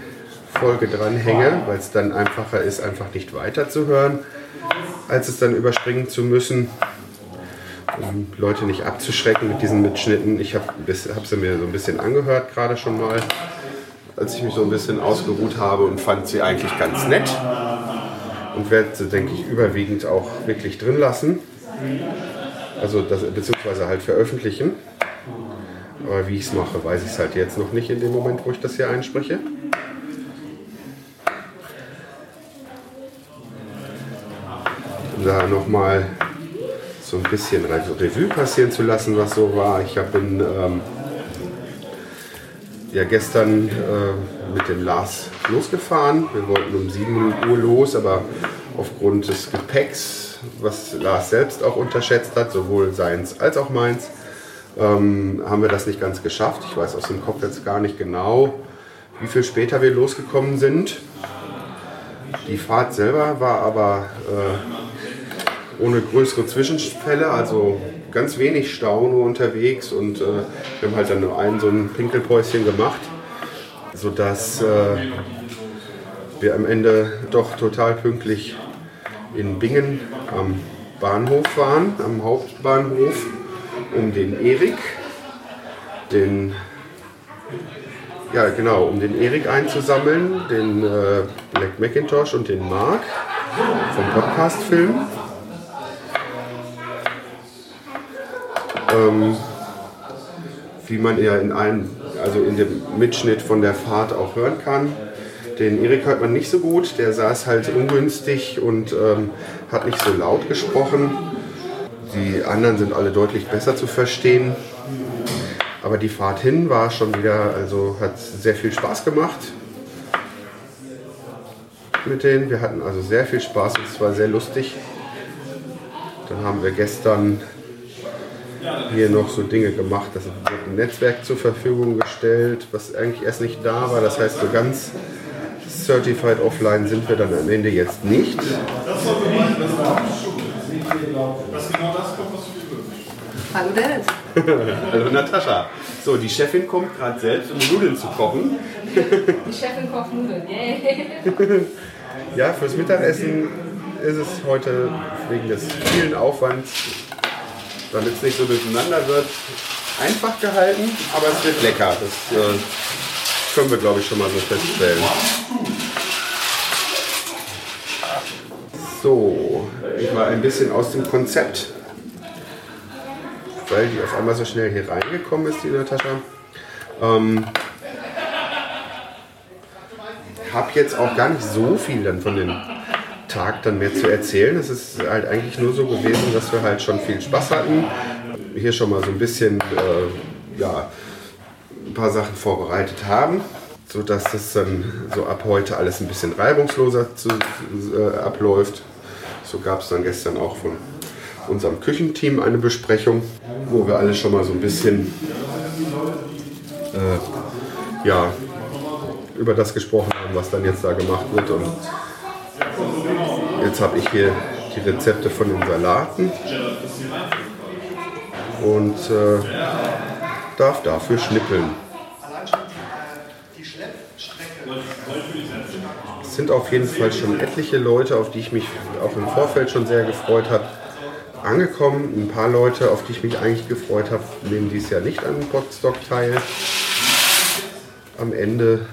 Folge dranhänge, weil es dann einfacher ist, einfach nicht weiterzuhören, als es dann überspringen zu müssen, um Leute nicht abzuschrecken mit diesen Mitschnitten. Ich habe hab sie mir so ein bisschen angehört, gerade schon mal, als ich mich so ein bisschen ausgeruht habe und fand sie eigentlich ganz nett und werde sie, denke ich, überwiegend auch wirklich drin lassen. Also das, beziehungsweise halt veröffentlichen. Aber wie ich es mache, weiß ich es halt jetzt noch nicht in dem Moment, wo ich das hier einspreche. Da nochmal so ein bisschen Revue passieren zu lassen, was so war. Ich habe ähm, ja gestern äh, mit dem Lars losgefahren. Wir wollten um 7 Uhr los, aber aufgrund des Gepäcks, was Lars selbst auch unterschätzt hat, sowohl seins als auch meins, ähm, haben wir das nicht ganz geschafft. Ich weiß aus dem Kopf jetzt gar nicht genau, wie viel später wir losgekommen sind. Die Fahrt selber war aber äh, ohne größere Zwischenfälle, also ganz wenig Stau nur unterwegs und äh, wir haben halt dann nur ein so ein Pinkelpäuschen gemacht, sodass äh, wir am Ende doch total pünktlich in Bingen am Bahnhof waren, am Hauptbahnhof, um den Erik, den ja genau, um den Erik einzusammeln, den äh, Black Macintosh und den Mark vom Podcast-Film. Ähm, wie man ja in einem, also in dem Mitschnitt von der Fahrt auch hören kann. Den Erik hört man nicht so gut, der saß halt ungünstig und ähm, hat nicht so laut gesprochen. Die anderen sind alle deutlich besser zu verstehen. Aber die Fahrt hin war schon wieder, also hat sehr viel Spaß gemacht mit denen. Wir hatten also sehr viel Spaß und es war sehr lustig. Dann haben wir gestern hier noch so Dinge gemacht. Das wird ein Netzwerk zur Verfügung gestellt, was eigentlich erst nicht da war. Das heißt, so ganz certified offline sind wir dann am Ende jetzt nicht. Hallo Dennis. *laughs* Hallo Natascha. So, die Chefin kommt gerade selbst, um Nudeln zu kochen. Die Chefin kocht Nudeln. Yay. *laughs* Ja, fürs Mittagessen ist es heute wegen des vielen Aufwands, damit es nicht so durcheinander wird, einfach gehalten, aber es wird lecker. Das äh, können wir, glaube ich, schon mal so feststellen. So, ich war ein bisschen aus dem Konzept, weil die auf einmal so schnell hier reingekommen ist, die Natascha. Ähm, habe jetzt auch gar nicht so viel dann von dem Tag dann mehr zu erzählen. Es ist halt eigentlich nur so gewesen, dass wir halt schon viel Spaß hatten. Hier schon mal so ein bisschen äh, ja, ein paar Sachen vorbereitet haben, sodass das dann so ab heute alles ein bisschen reibungsloser zu, äh, abläuft. So gab es dann gestern auch von unserem Küchenteam eine Besprechung, wo wir alle schon mal so ein bisschen äh, ja, über das gesprochen haben, was dann jetzt da gemacht wird. Und jetzt habe ich hier die Rezepte von den Salaten und äh, darf dafür schnippeln. Es sind auf jeden Fall schon etliche Leute, auf die ich mich auch im Vorfeld schon sehr gefreut habe, angekommen. Ein paar Leute, auf die ich mich eigentlich gefreut habe, nehmen dies Jahr nicht an Podstock teil. Am Ende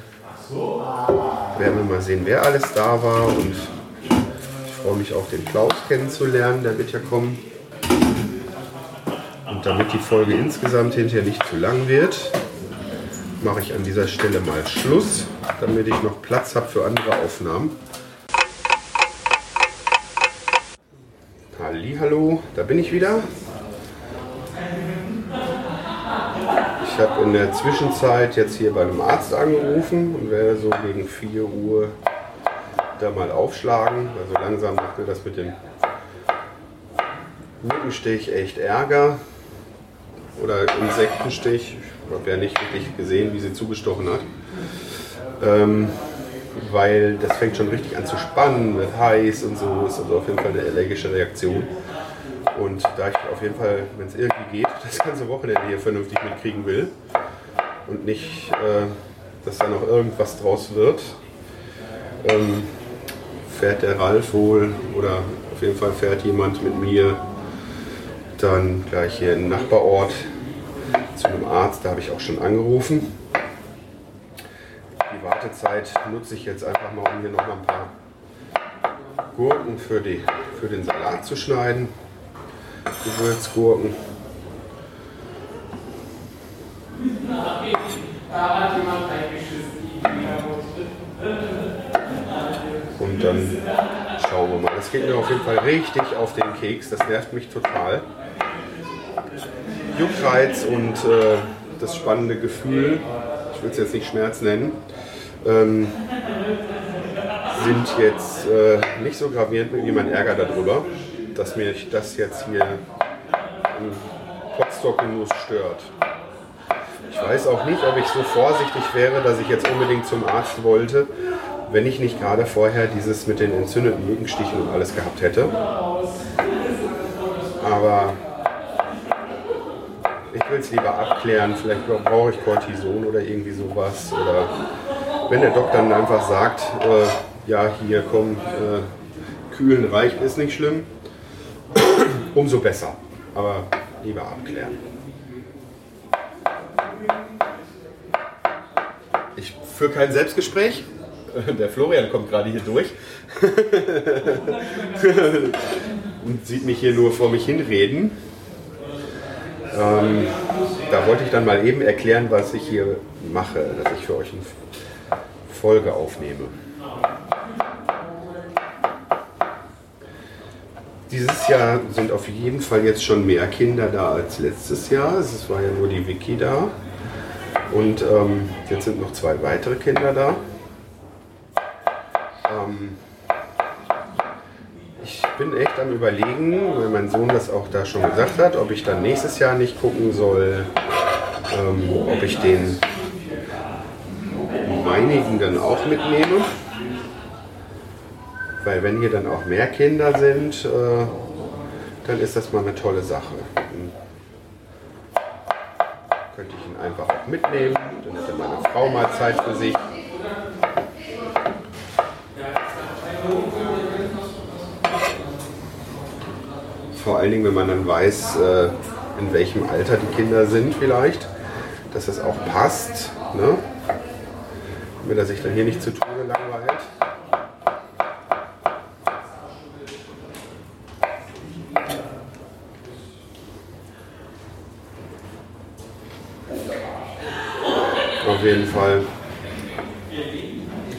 werden wir mal sehen, wer alles da war und freue mich auch den Klaus kennenzulernen, der wird ja kommen. Und damit die Folge insgesamt hinterher nicht zu lang wird, mache ich an dieser Stelle mal Schluss, damit ich noch Platz habe für andere Aufnahmen. Hallo, da bin ich wieder. Ich habe in der Zwischenzeit jetzt hier bei einem Arzt angerufen und werde so gegen 4 Uhr da mal aufschlagen. Also langsam macht mir das mit dem Mückenstich echt Ärger. Oder Insektenstich. Ich habe ja nicht wirklich gesehen, wie sie zugestochen hat. Ähm, weil das fängt schon richtig an zu spannen, wird heiß und so. Ist also auf jeden Fall eine allergische Reaktion. Und da ich auf jeden Fall, wenn es irgendwie geht, *laughs* das ganze Wochenende hier vernünftig mitkriegen will und nicht, äh, dass da noch irgendwas draus wird, ähm, fährt der Ralf wohl oder auf jeden Fall fährt jemand mit mir dann gleich hier im Nachbarort zu einem Arzt. Da habe ich auch schon angerufen. Die Wartezeit nutze ich jetzt einfach mal, um hier noch mal ein paar Gurken für, die, für den Salat zu schneiden. Gewürzgurken. Und dann schauen wir mal. Das geht mir auf jeden Fall richtig auf den Keks. Das nervt mich total. Juckreiz und äh, das spannende Gefühl, ich will es jetzt nicht Schmerz nennen, ähm, sind jetzt äh, nicht so gravierend wie mein Ärger darüber, dass mich das jetzt hier im Potstock-Genuss stört. Ich weiß auch nicht, ob ich so vorsichtig wäre, dass ich jetzt unbedingt zum Arzt wollte, wenn ich nicht gerade vorher dieses mit den entzündeten Mückenstichen und alles gehabt hätte. Aber ich will es lieber abklären. Vielleicht brauche ich Cortison oder irgendwie sowas. Oder wenn der Doktor dann einfach sagt, äh, ja, hier komm, äh, kühlen reicht, ist nicht schlimm, *clears throat* umso besser. Aber lieber abklären. Ich führe kein Selbstgespräch. *laughs* Der Florian kommt gerade hier durch *laughs* und sieht mich hier nur vor mich hinreden. Ähm, da wollte ich dann mal eben erklären, was ich hier mache, dass ich für euch eine Folge aufnehme. Dieses Jahr sind auf jeden Fall jetzt schon mehr Kinder da als letztes Jahr. Es war ja nur die Vicky da. Und ähm, jetzt sind noch zwei weitere Kinder da. Ähm, ich bin echt am Überlegen, weil mein Sohn das auch da schon gesagt hat, ob ich dann nächstes Jahr nicht gucken soll, ähm, ob ich den meinigen dann auch mitnehme. Weil wenn hier dann auch mehr Kinder sind, äh, dann ist das mal eine tolle Sache. Dann könnte ich ihn einfach auch mitnehmen, dann hätte meine Frau mal Zeit für sich. Vor allen Dingen, wenn man dann weiß, äh, in welchem Alter die Kinder sind vielleicht, dass das auch passt. Ne? Damit er sich dann hier nicht zu Tode langweilt. Auf jeden Fall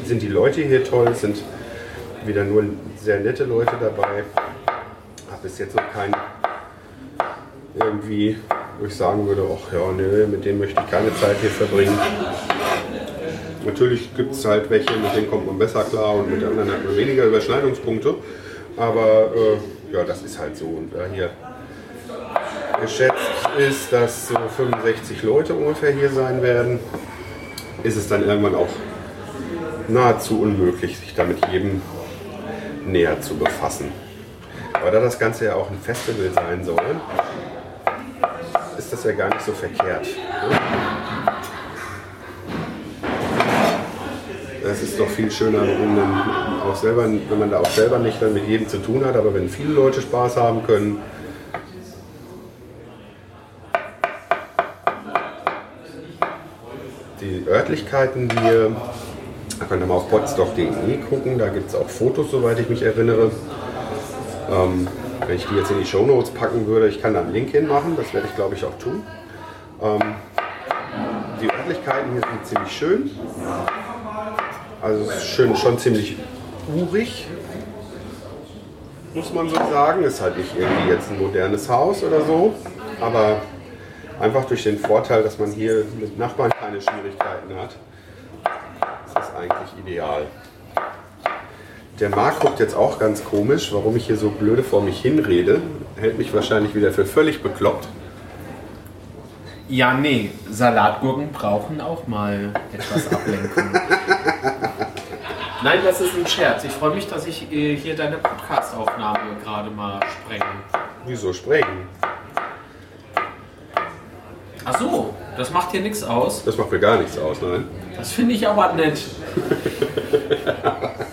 sind die Leute hier toll, sind wieder nur sehr nette Leute dabei. Habe bis jetzt noch keinen irgendwie, wo ich sagen würde, ach ja, nö, mit denen möchte ich keine Zeit hier verbringen. Natürlich gibt es halt welche, mit denen kommt man besser klar und mit anderen hat man weniger Überschneidungspunkte. Aber äh, ja, das ist halt so. Und da hier geschätzt ist, dass so 65 Leute ungefähr hier sein werden, ist es dann irgendwann auch nahezu unmöglich, sich da mit jedem näher zu befassen. Aber da das Ganze ja auch ein Festival sein soll, ist das ja gar nicht so verkehrt. ne? Es ist doch viel schöner, wenn man, auch selber, wenn man da auch selber nicht dann mit jedem zu tun hat, aber wenn viele Leute Spaß haben können. Die Örtlichkeiten hier, da könnt ihr mal auf potstock.de gucken, da gibt es auch Fotos, soweit ich mich erinnere. Ähm, wenn ich die jetzt in die Shownotes packen würde, ich kann da einen Link hinmachen, das werde ich glaube ich auch tun. Ähm, die Örtlichkeiten hier sind ziemlich schön. Also schön, schon ziemlich urig, muss man so sagen. Ist halt nicht irgendwie jetzt ein modernes Haus oder so, aber einfach durch den Vorteil, dass man hier mit Nachbarn keine Schwierigkeiten hat, ist das eigentlich ideal. Der Marc guckt jetzt auch ganz komisch, warum ich hier so blöde vor mich hinrede. Hält mich wahrscheinlich wieder für völlig bekloppt. Ja, nee, Salatgurken brauchen auch mal etwas Ablenkung. *laughs* Nein, das ist ein Scherz. Ich freue mich, dass ich äh, hier deine Podcast-Aufnahme gerade mal sprenge. Wieso sprengen? Ach so, das macht dir nichts aus. Das macht mir gar nichts aus, nein. Das finde ich aber nett. *laughs*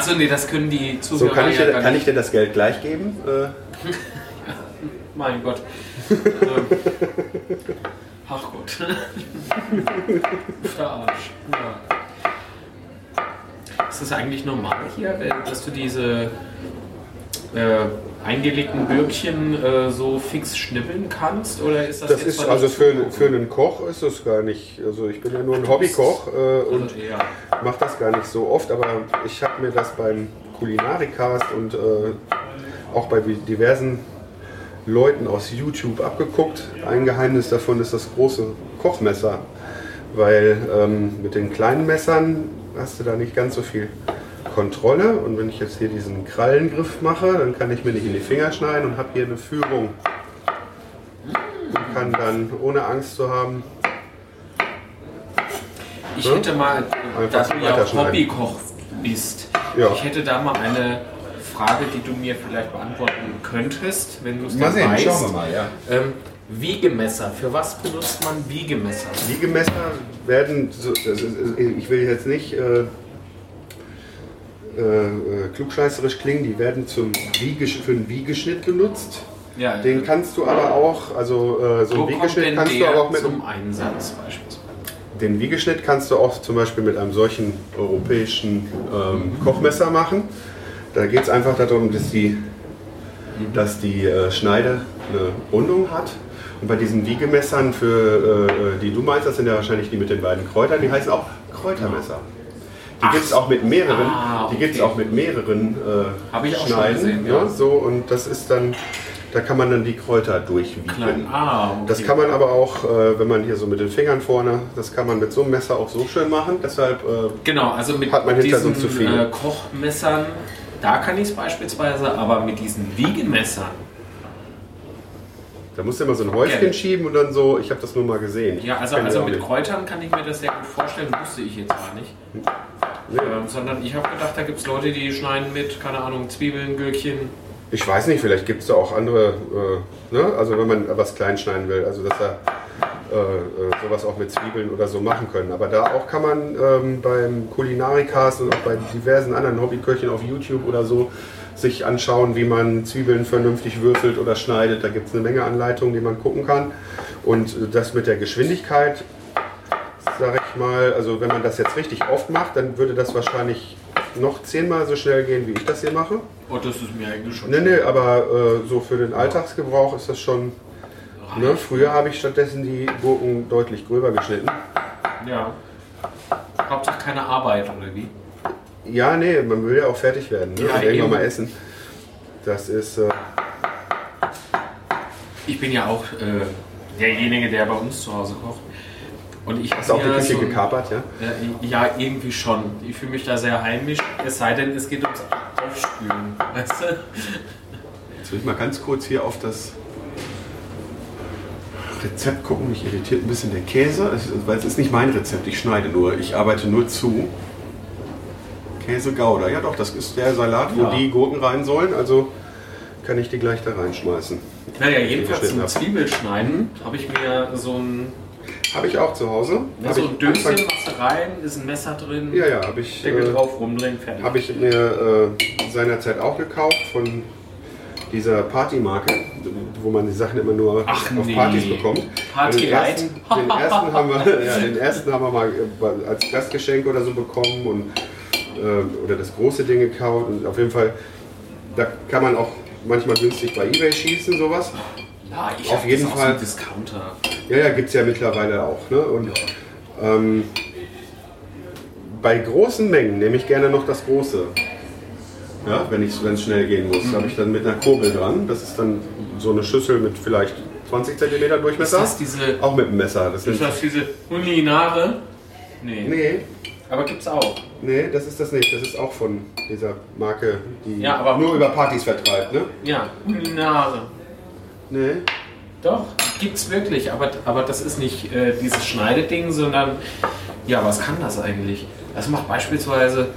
Achso, nee, das können die So, Zuhörer kann ich, ja dir, kann ich dir das Geld gleich geben? Äh, *laughs* Mein Gott. Ähm, Ach Gott. Verarsch. Ja. Ist das eigentlich normal hier, wenn- dass du diese äh, eingelegten Bürkchen äh, so fix schnippeln kannst? Oder ist das, Das ist also für, so- für einen Koch ist es gar nicht. Also ich bin ja nur ein Hobbykoch äh, und ja. mache das gar nicht so oft, aber ich habe mir das beim Kulinarikast und äh, auch bei diversen Leuten aus YouTube abgeguckt. Ein Geheimnis davon ist das große Kochmesser, weil ähm, mit den kleinen Messern hast du da nicht ganz so viel Kontrolle und wenn ich jetzt hier diesen Krallengriff mache, dann kann ich mir nicht in die Finger schneiden und habe hier eine Führung und kann dann ohne Angst zu haben Ich Ja? hätte mal, Einfach da du ja auch. Hobbykoch bist, Ja. ich hätte da mal eine Frage, die du mir vielleicht beantworten könntest, wenn du es dann sehen, weißt. schauen wir mal, ja. Ähm, Wiegemesser, für was benutzt man Wiegemesser? Wiegemesser werden, so, ist, ich will jetzt nicht äh, äh, äh, klugscheißerisch klingen, die werden zum Wiegesch für einen Wiegeschnitt benutzt. Ja, Den kannst du aber auch, also äh, so Wo einen Wiegeschnitt kannst du aber auch mit zum Einsatz beispielsweise? den Wiegeschnitt kannst du auch zum Beispiel mit einem solchen europäischen ähm, Kochmesser machen. Da geht es einfach darum, dass die, dass die äh, Schneide eine Rundung hat. Und bei diesen Wiegemessern, für, äh, die du meinst, das sind ja wahrscheinlich die mit den beiden Kräutern, die heißen auch Kräutermesser. Die gibt es auch mit mehreren, Ah, die gibt's auch mit mehreren äh, Hab ich auch schon Schneiden. gesehen, ja. ja. so, und das ist dann, da kann man dann die Kräuter durchwiegen. Ah, okay. Das kann man aber auch, äh, wenn man hier so mit den Fingern vorne, das kann man mit so einem Messer auch so schön machen. Deshalb äh, Genau, also mit hat man hinter diesen sonst zu viel. äh, Kochmessern, da kann ich es beispielsweise, aber mit diesen Wiegemessern, da musst du immer so ein Häufchen Gerne. schieben und dann so, ich habe das nur mal gesehen. ja, also, also mit. Kräutern kann ich mir das sehr gut vorstellen, wusste ich jetzt gar nicht. Ähm, sondern ich habe gedacht, da gibt es Leute, die schneiden mit, keine Ahnung, Zwiebeln, Gürkchen. Ich weiß nicht, vielleicht gibt es da auch andere, äh, ne? also wenn man was klein schneiden will, also dass er äh, äh, sowas auch mit Zwiebeln oder so machen können. Aber da auch kann man ähm, beim Kulinarikast und auch bei diversen anderen Hobbyköchen auf YouTube oder so sich anschauen, wie man Zwiebeln vernünftig würfelt oder schneidet. Da gibt es eine Menge Anleitungen, die man gucken kann. Und äh, das mit der Geschwindigkeit, mal, also wenn man das jetzt richtig oft macht, dann würde das wahrscheinlich noch zehnmal so schnell gehen, wie ich das hier mache. Oh, das ist mir eigentlich schon. Nee, nee, aber äh, so für den Alltagsgebrauch ist das schon. Ne? Früher habe ich stattdessen die Gurken deutlich gröber geschnitten. Ja. Hauptsache keine Arbeit, oder wie? Ja, nee, man will ja auch fertig werden ne? Ja, und irgendwann eben. mal essen. Das ist. Äh, Ich bin ja auch äh, derjenige, der bei uns zu Hause kocht. Und ich Hast du auch die Küche so- gekapert, ja? Ja, ja, irgendwie schon. Ich fühle mich da sehr heimisch, es sei denn, es geht ums Aufspülen. *laughs* Weißt du? Jetzt will ich mal ganz kurz hier auf das Rezept gucken. Mich irritiert ein bisschen der Käse, weil es ist nicht mein Rezept. Ich schneide nur, ich arbeite nur zu. Käse Gouda. Ja, doch, das ist der Salat, wo Ja. die Gurken rein sollen. Also kann ich die gleich da reinschmeißen. Naja, jedenfalls zum. Zwiebelschneiden habe ich mir so ein, Habe ich auch zu Hause. ja, so ein Döschen machst du rein, ist ein Messer drin. Ja, ja, habe ich. Deckel äh, drauf, rumdrehen, fertig. Habe ich mir äh, seinerzeit auch gekauft von dieser Partymarke, wo man die Sachen immer nur Ach, auf nee. Partys bekommt. Party den, ersten, den, ersten haben wir, *laughs* ja, den ersten haben wir mal äh, als Gastgeschenk oder so bekommen und, äh, oder das große Ding gekauft. Und auf jeden Fall, da kann man auch manchmal günstig bei Ebay schießen, sowas. Ja, ich auf jeden Fall. so einen Discounter. Ja, ja, gibt es ja mittlerweile auch. Ne? Und, ähm, bei großen Mengen nehme ich gerne noch das große. Ja, wenn es schnell gehen muss, Mhm. habe ich dann mit einer Kurbel dran. Das ist dann so eine Schüssel mit vielleicht 20 cm Durchmesser. Ist das diese- auch mit dem Messer. Das Ist das diese Uninare? Nee. nee, Aber gibt's auch. nee, das ist das nicht. Das ist auch von dieser Marke, die Ja, aber- nur über Partys vertreibt. Ne? Ja, Uninare. Nee. Doch, gibt's wirklich, aber, aber das ist nicht äh, dieses Schneideding, sondern ja, was kann das eigentlich? Das macht beispielsweise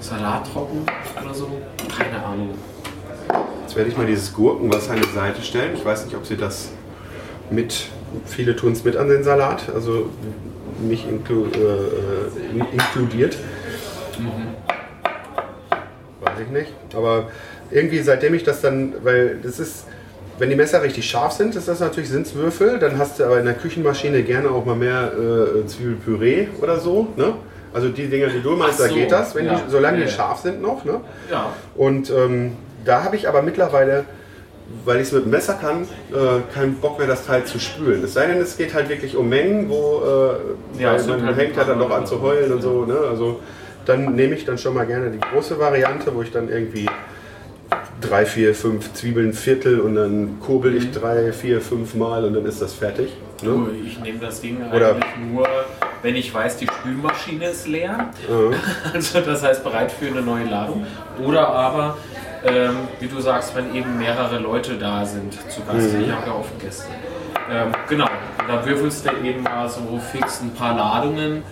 Salat trocken oder so. Keine Ahnung. Jetzt werde ich mal dieses Gurkenwasser an die Seite stellen. Ich weiß nicht, ob sie das mit, viele tun es mit an den Salat, also mich inklu, äh, in- inkludiert. Weiß ich nicht. Aber irgendwie seitdem ich das dann, weil das ist, wenn die Messer richtig scharf sind, ist das natürlich sind's Würfel. Dann hast du aber in der Küchenmaschine gerne auch mal mehr äh, Zwiebelpüree oder so. Ne? Also die Dinger, die du meinst, Ach da so, geht das, wenn ja. die, solange Ja, die scharf sind noch. Ne? Ja. Und ähm, da habe ich aber mittlerweile, weil ich es mit dem Messer kann, äh, keinen Bock mehr, das Teil zu spülen. Es sei denn, es geht halt wirklich um Mengen, wo äh, Ja, man halt hängt ja dann doch an zu heulen und so. Ne? Also dann nehme ich dann schon mal gerne die große Variante, wo ich dann irgendwie drei, vier, fünf Zwiebeln Viertel und dann kurbel ich drei, vier, fünf Mal und dann ist das fertig. Ne? Ich nehme das Ding Oder- eigentlich nur, wenn ich weiß, die Spülmaschine ist leer. Ja. *laughs* Also das heißt bereit für eine neue Ladung. Oder aber, ähm, wie du sagst, wenn eben mehrere Leute da sind zu Gast. Mhm. Ich habe ja oft Gäste. Ähm, genau, da würfelst du eben mal so fix ein paar Ladungen,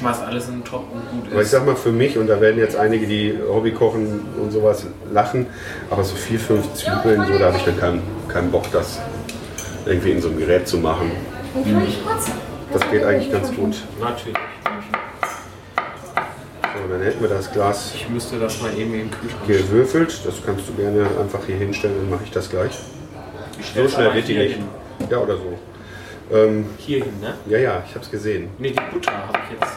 schmeißt alles in den Topf und gut Aber ich ist. sag mal für mich, und da werden jetzt einige, die Hobbykochen und sowas lachen, aber so vier, fünf Zwiebeln, so, da habe ich dann keinen, keinen Bock, das irgendwie in so einem Gerät zu machen. Das geht eigentlich ganz gut. Natürlich. So, dann hätten wir das Glas Ich müsste das mal eben in den Kühlschrank gewürfelt. Das kannst du gerne einfach hier hinstellen, dann mache ich das gleich. So stell's schnell wird die nicht. hin. Ja, oder so. Ähm, Hier hin, ne? ja, ja, ich habe es gesehen. Ne, die Butter habe ich jetzt.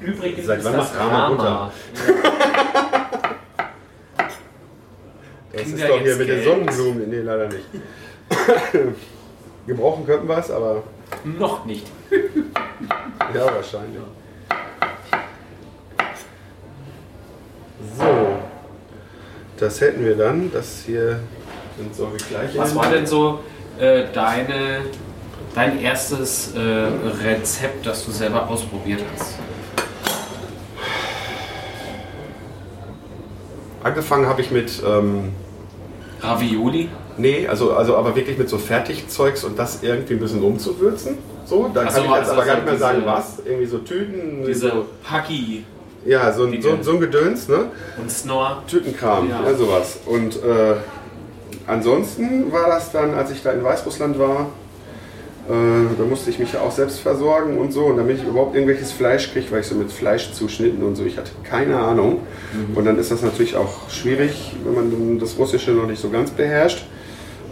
Übrigens Seit ist wann das macht Rama Butter? *laughs* Das Kriegen ist wir doch hier jetzt mit den Geld? Sonnenblumen. Nee, leider nicht. Gebrauchen könnten wir es, aber Noch nicht. *laughs* ja, wahrscheinlich. So, das hätten wir dann. Das hier sind so wie gleich. Was war denn so äh, deine, dein erstes äh, Rezept, das du selber ausprobiert hast? Angefangen habe ich mit. Ähm, Ravioli? Nee, also, also aber wirklich mit so Fertigzeugs und das irgendwie ein bisschen umzuwürzen. So, da Ach kann ich jetzt also aber gar nicht mehr sagen, was. Irgendwie so Tüten. Diese so, Paki ja, so, ein- so, so ein Gedöns, ne? und Snor. Tütenkram, Ja. ja, sowas. Und äh, ansonsten war das dann, als ich da in Weißrussland war, äh, da musste ich mich ja auch selbst versorgen und so. Und damit ich überhaupt irgendwelches Fleisch kriege, weil ich so mit Fleischzuschnitten und so, ich hatte keine Ahnung. Mhm. Und dann ist das natürlich auch schwierig, wenn man das Russische noch nicht so ganz beherrscht.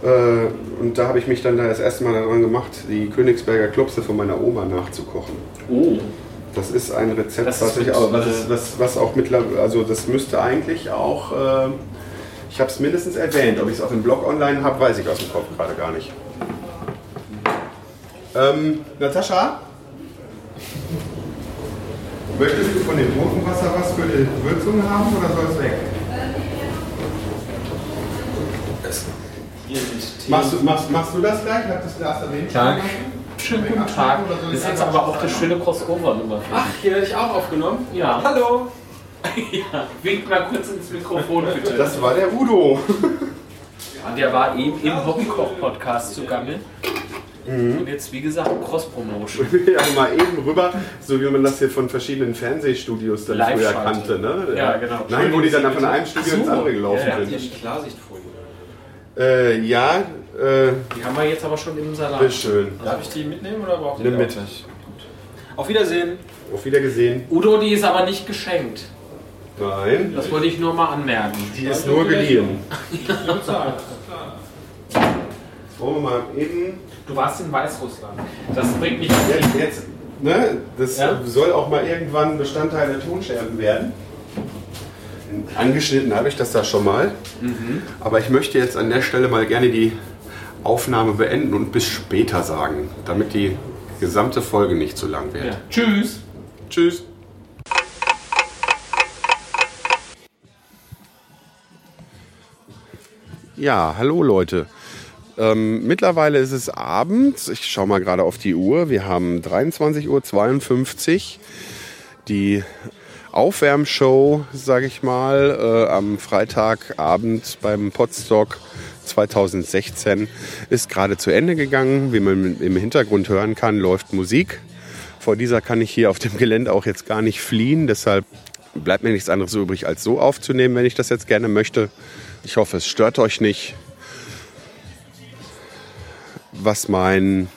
Äh, und da habe ich mich dann da das erste Mal daran gemacht, die Königsberger Klopse von meiner Oma nachzukochen. Oh. Das ist ein Rezept, Das ist was, ich auch, was, äh, ist, was, was auch mittlerweile, also das müsste eigentlich auch, äh, ich habe es mindestens erwähnt, ob ich es auf dem Blog online habe, weiß ich aus dem Kopf gerade gar nicht. Ähm, Natascha? Möchtest du von dem Gurkenwasser was für die Würzung haben oder soll es weg? Machst du, machst, machst du das gleich? Hat das Glas erwähnt? Tag. Schönen guten Tag. Das ist jetzt aber auch das schöne Crossover-Nummer. Ach, hier werde ich auch aufgenommen? Ja. Hallo! *laughs* ja, wink mal kurz ins Mikrofon, bitte. Das war der Udo. Und der war eben im Hobbykoch-Podcast zugange. Und jetzt, wie gesagt, Cross-Promotion. *laughs* ja, mal eben rüber, so wie man das hier von verschiedenen Fernsehstudios dann früher Live-Schalte. kannte. Ne? Ja, genau. Nein, wo die dann von einem Studio so. ins andere gelaufen Ja, ja. sind. Die Klarsichtfolie. Äh, ja, äh, Die haben wir jetzt aber schon im Salat. bitteschön. Darf ich die mitnehmen oder braucht ihr Nimm die mit. auch gleich? Auf Wiedersehen. Auf Wiedergesehen. Udo, die ist aber nicht geschenkt. Nein, Das wollte ich nur mal anmerken. die ist nur geliehen. Wollen wir mal eben. Du warst in Weißrussland. Das bringt mich Jetzt, jetzt ne? Das Ja? soll auch mal irgendwann Bestandteil der Tonscherben werden. Angeschnitten habe ich das da schon mal. Aber ich möchte jetzt an der Stelle mal gerne die Aufnahme beenden und bis später sagen, damit die gesamte Folge nicht zu lang wird. Ja. Tschüss. Tschüss. Ja, hallo Leute. Ähm, mittlerweile ist es abends. Ich schaue mal gerade auf die Uhr. Wir haben 23.52 Uhr. Die Aufwärmshow, sage ich mal, äh, am Freitagabend beim Podstock 2016 ist gerade zu Ende gegangen. Wie man im Hintergrund hören kann, läuft Musik. Vor dieser kann ich hier auf dem Gelände auch jetzt gar nicht fliehen. Deshalb bleibt mir nichts anderes übrig, als so aufzunehmen, wenn ich das jetzt gerne möchte. Ich hoffe, es stört euch nicht. Was mein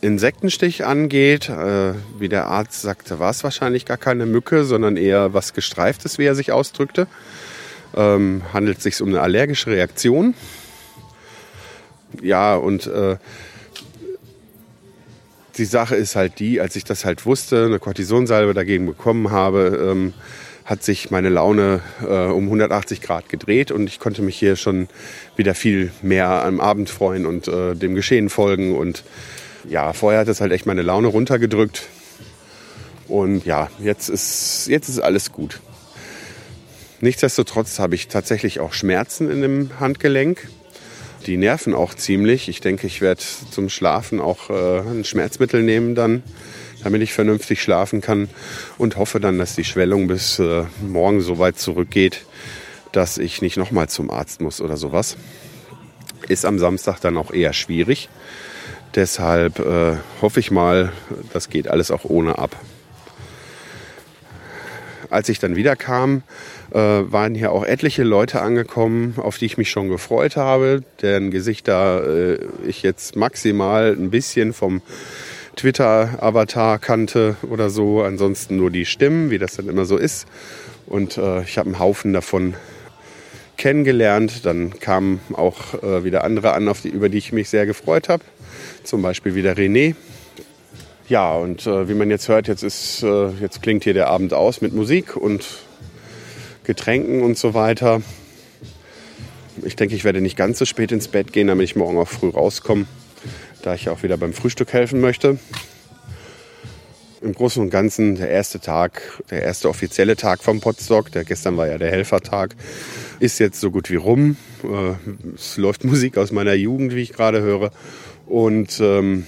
Insektenstich angeht, äh, wie der Arzt sagte, war es wahrscheinlich gar keine Mücke, sondern eher was Gestreiftes, wie er sich ausdrückte. Ähm, handelt es sich um eine allergische Reaktion. Ja, und äh, die Sache ist halt die, als ich das halt wusste, eine Kortisonsalbe dagegen bekommen habe, ähm, hat sich meine Laune äh, um 180 Grad gedreht und ich konnte mich hier schon wieder viel mehr am Abend freuen und äh, dem Geschehen folgen. Und ja, vorher hat es halt echt meine Laune runtergedrückt. Und ja, jetzt ist, jetzt ist alles gut. Nichtsdestotrotz habe ich tatsächlich auch Schmerzen in dem Handgelenk. Die nerven auch ziemlich. Ich denke, ich werde zum Schlafen auch äh, ein Schmerzmittel nehmen dann, damit ich vernünftig schlafen kann und hoffe dann, dass die Schwellung bis äh, morgen so weit zurückgeht, dass ich nicht nochmal zum Arzt muss oder sowas. Ist am Samstag dann auch eher schwierig. Deshalb äh, hoffe ich mal, das geht alles auch ohne ab. Als ich dann wieder kam, äh, waren hier auch etliche Leute angekommen, auf die ich mich schon gefreut habe, deren Gesichter äh, ich jetzt maximal ein bisschen vom Twitter-Avatar kannte oder so. Ansonsten nur die Stimmen, wie das dann immer so ist. Und äh, ich habe einen Haufen davon kennengelernt. Dann kamen auch äh, wieder andere an, die, über die ich mich sehr gefreut habe. Zum Beispiel wieder René. Ja, und äh, wie man jetzt hört, jetzt, ist, äh, jetzt klingt hier der Abend aus mit Musik und Getränken und so weiter. Ich denke, ich werde nicht ganz so spät ins Bett gehen, damit ich morgen auch früh rauskomme, da ich auch wieder beim Frühstück helfen möchte. Im Großen und Ganzen der erste Tag, der erste offizielle Tag vom Potstock, der gestern war ja der Helfertag, ist jetzt so gut wie rum. Äh, Es läuft *laughs* Musik aus meiner Jugend, wie ich gerade höre. Und ähm,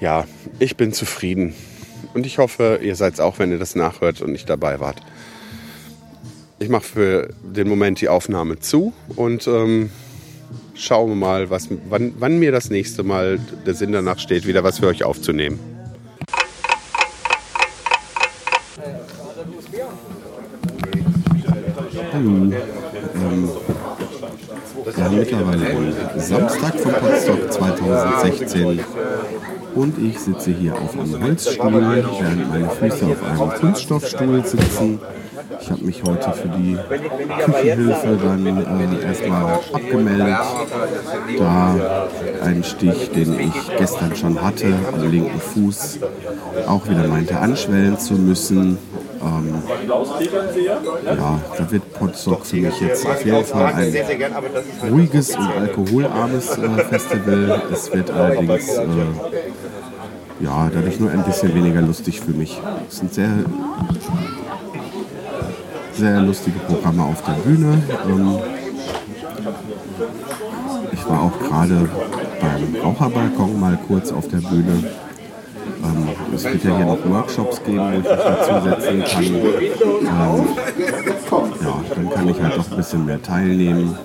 ja, ich bin zufrieden. Und ich hoffe, ihr seid es auch, wenn ihr das nachhört und nicht dabei wart. Ich mache für den Moment die Aufnahme zu und ähm, schauen wir mal, was, wann, wann mir das nächste Mal der Sinn danach steht, wieder was für euch aufzunehmen. Hallo. Ähm, haben mittlerweile den Samstag vom Potsdok 2016 und ich sitze hier auf einem Holzstuhl, während meine Füße auf einem Kunststoffstuhl sitzen. Ich habe mich heute für die Küchenhilfe dann äh, erstmal abgemeldet, da ein Stich, den ich gestern schon hatte, am linken Fuß, auch wieder meinte anschwellen zu müssen. Ähm, ja, da wird Potsdok für mich jetzt auf jeden Fall ein ruhiges und alkoholarmes äh, Festival. Es wird allerdings äh, ja, dadurch nur ein bisschen weniger lustig für mich. Es sind sehr, sehr lustige Programme auf der Bühne. Ähm, ich war auch gerade beim Raucherbalkon mal kurz auf der Bühne. Ähm, es wird ja hier noch Workshops geben, wo ich mich dazusetzen kann. Ähm, ja, dann kann ich halt doch ein bisschen mehr teilnehmen.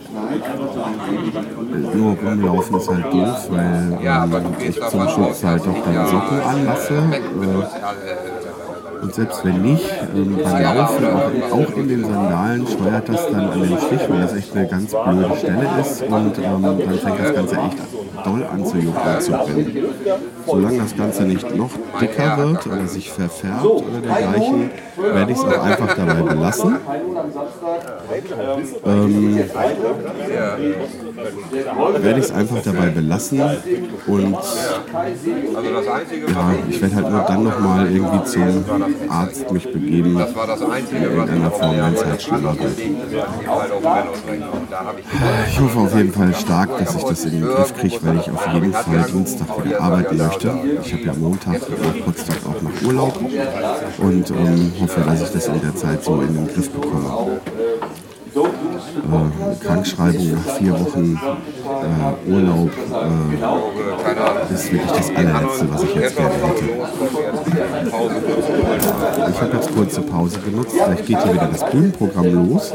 Nur rumlaufen ist halt doof, weil ähm, ich zum Schutz halt doch dann Socken anlasse. Äh, und selbst wenn nicht, ähm, beim Laufen, auch, auch in den Sandalen, steuert das dann an den Stich, weil das echt eine ganz blöde Stelle ist. Und ähm, dann fängt das Ganze echt doll an zu jucken zu brennen. Solange das Ganze nicht noch dicker wird oder sich verfärbt oder dergleichen, werde ich es auch einfach dabei belassen. Ähm, werde ich es einfach dabei belassen und ja, ich werde halt nur dann nochmal irgendwie zum Arzt mich begeben, in irgendeiner Form, wenn es halt schlimmer wird. Ich hoffe auf jeden Fall stark, dass ich das in den Griff kriege, weil ich auf jeden Fall Dienstag wieder arbeiten möchte. Ich habe ja Montag nach Potsdam auch noch Urlaub und ähm, hoffe, dass ich das in der Zeit so in den Griff bekomme. Äh, Krankschreibung nach vier Wochen äh, Urlaub äh, ist wirklich das allerletzte, was ich jetzt gerne hätte. Ich habe jetzt kurze Pause genutzt. Gleich geht hier wieder das Bühnenprogramm los.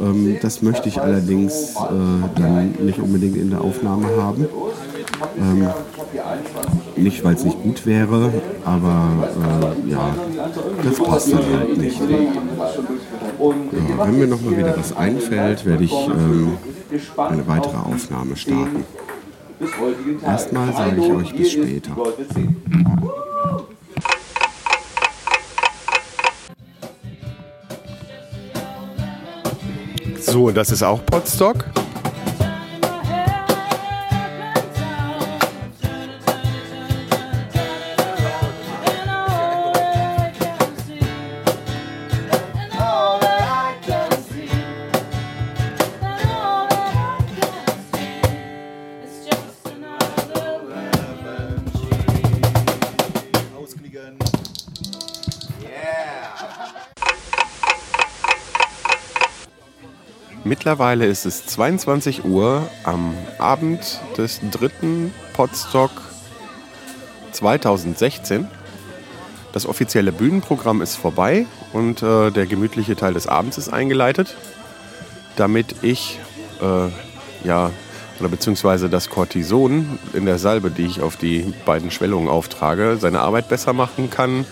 Ähm, das möchte ich allerdings äh, dann nicht unbedingt in der Aufnahme haben. Ähm, nicht, weil es nicht gut wäre, aber äh, ja, das passt dann halt nicht. Ja, wenn mir nochmal wieder was einfällt, werde ich ähm, eine weitere Aufnahme starten. Erstmal sage ich euch bis später. So, das ist auch Podstock. Mittlerweile ist es 22 Uhr am Abend des dritten Podstock 2016. Das offizielle Bühnenprogramm ist vorbei und äh, der gemütliche Teil des Abends ist eingeleitet, damit ich, äh, ja, oder beziehungsweise das Cortison in der Salbe, die ich auf die beiden Schwellungen auftrage, seine Arbeit besser machen kann,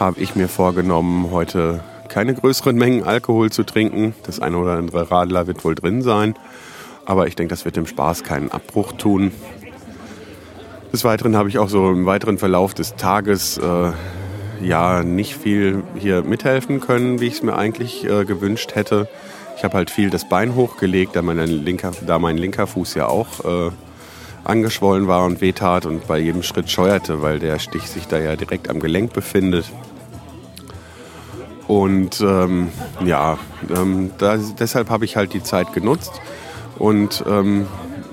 habe ich mir vorgenommen, heute keine größeren Mengen Alkohol zu trinken. Das eine oder andere Radler wird wohl drin sein. Aber ich denke, das wird dem Spaß keinen Abbruch tun. Des Weiteren habe ich auch so im weiteren Verlauf des Tages äh, ja nicht viel hier mithelfen können, wie ich es mir eigentlich äh, gewünscht hätte. Ich habe halt viel das Bein hochgelegt, da, mein linker, da mein linker Fuß ja auch äh, angeschwollen war und wehtat und bei jedem Schritt scheuerte, weil der Stich sich da ja direkt am Gelenk befindet. Und ähm, ja, ähm, da, deshalb habe ich halt die Zeit genutzt und ähm,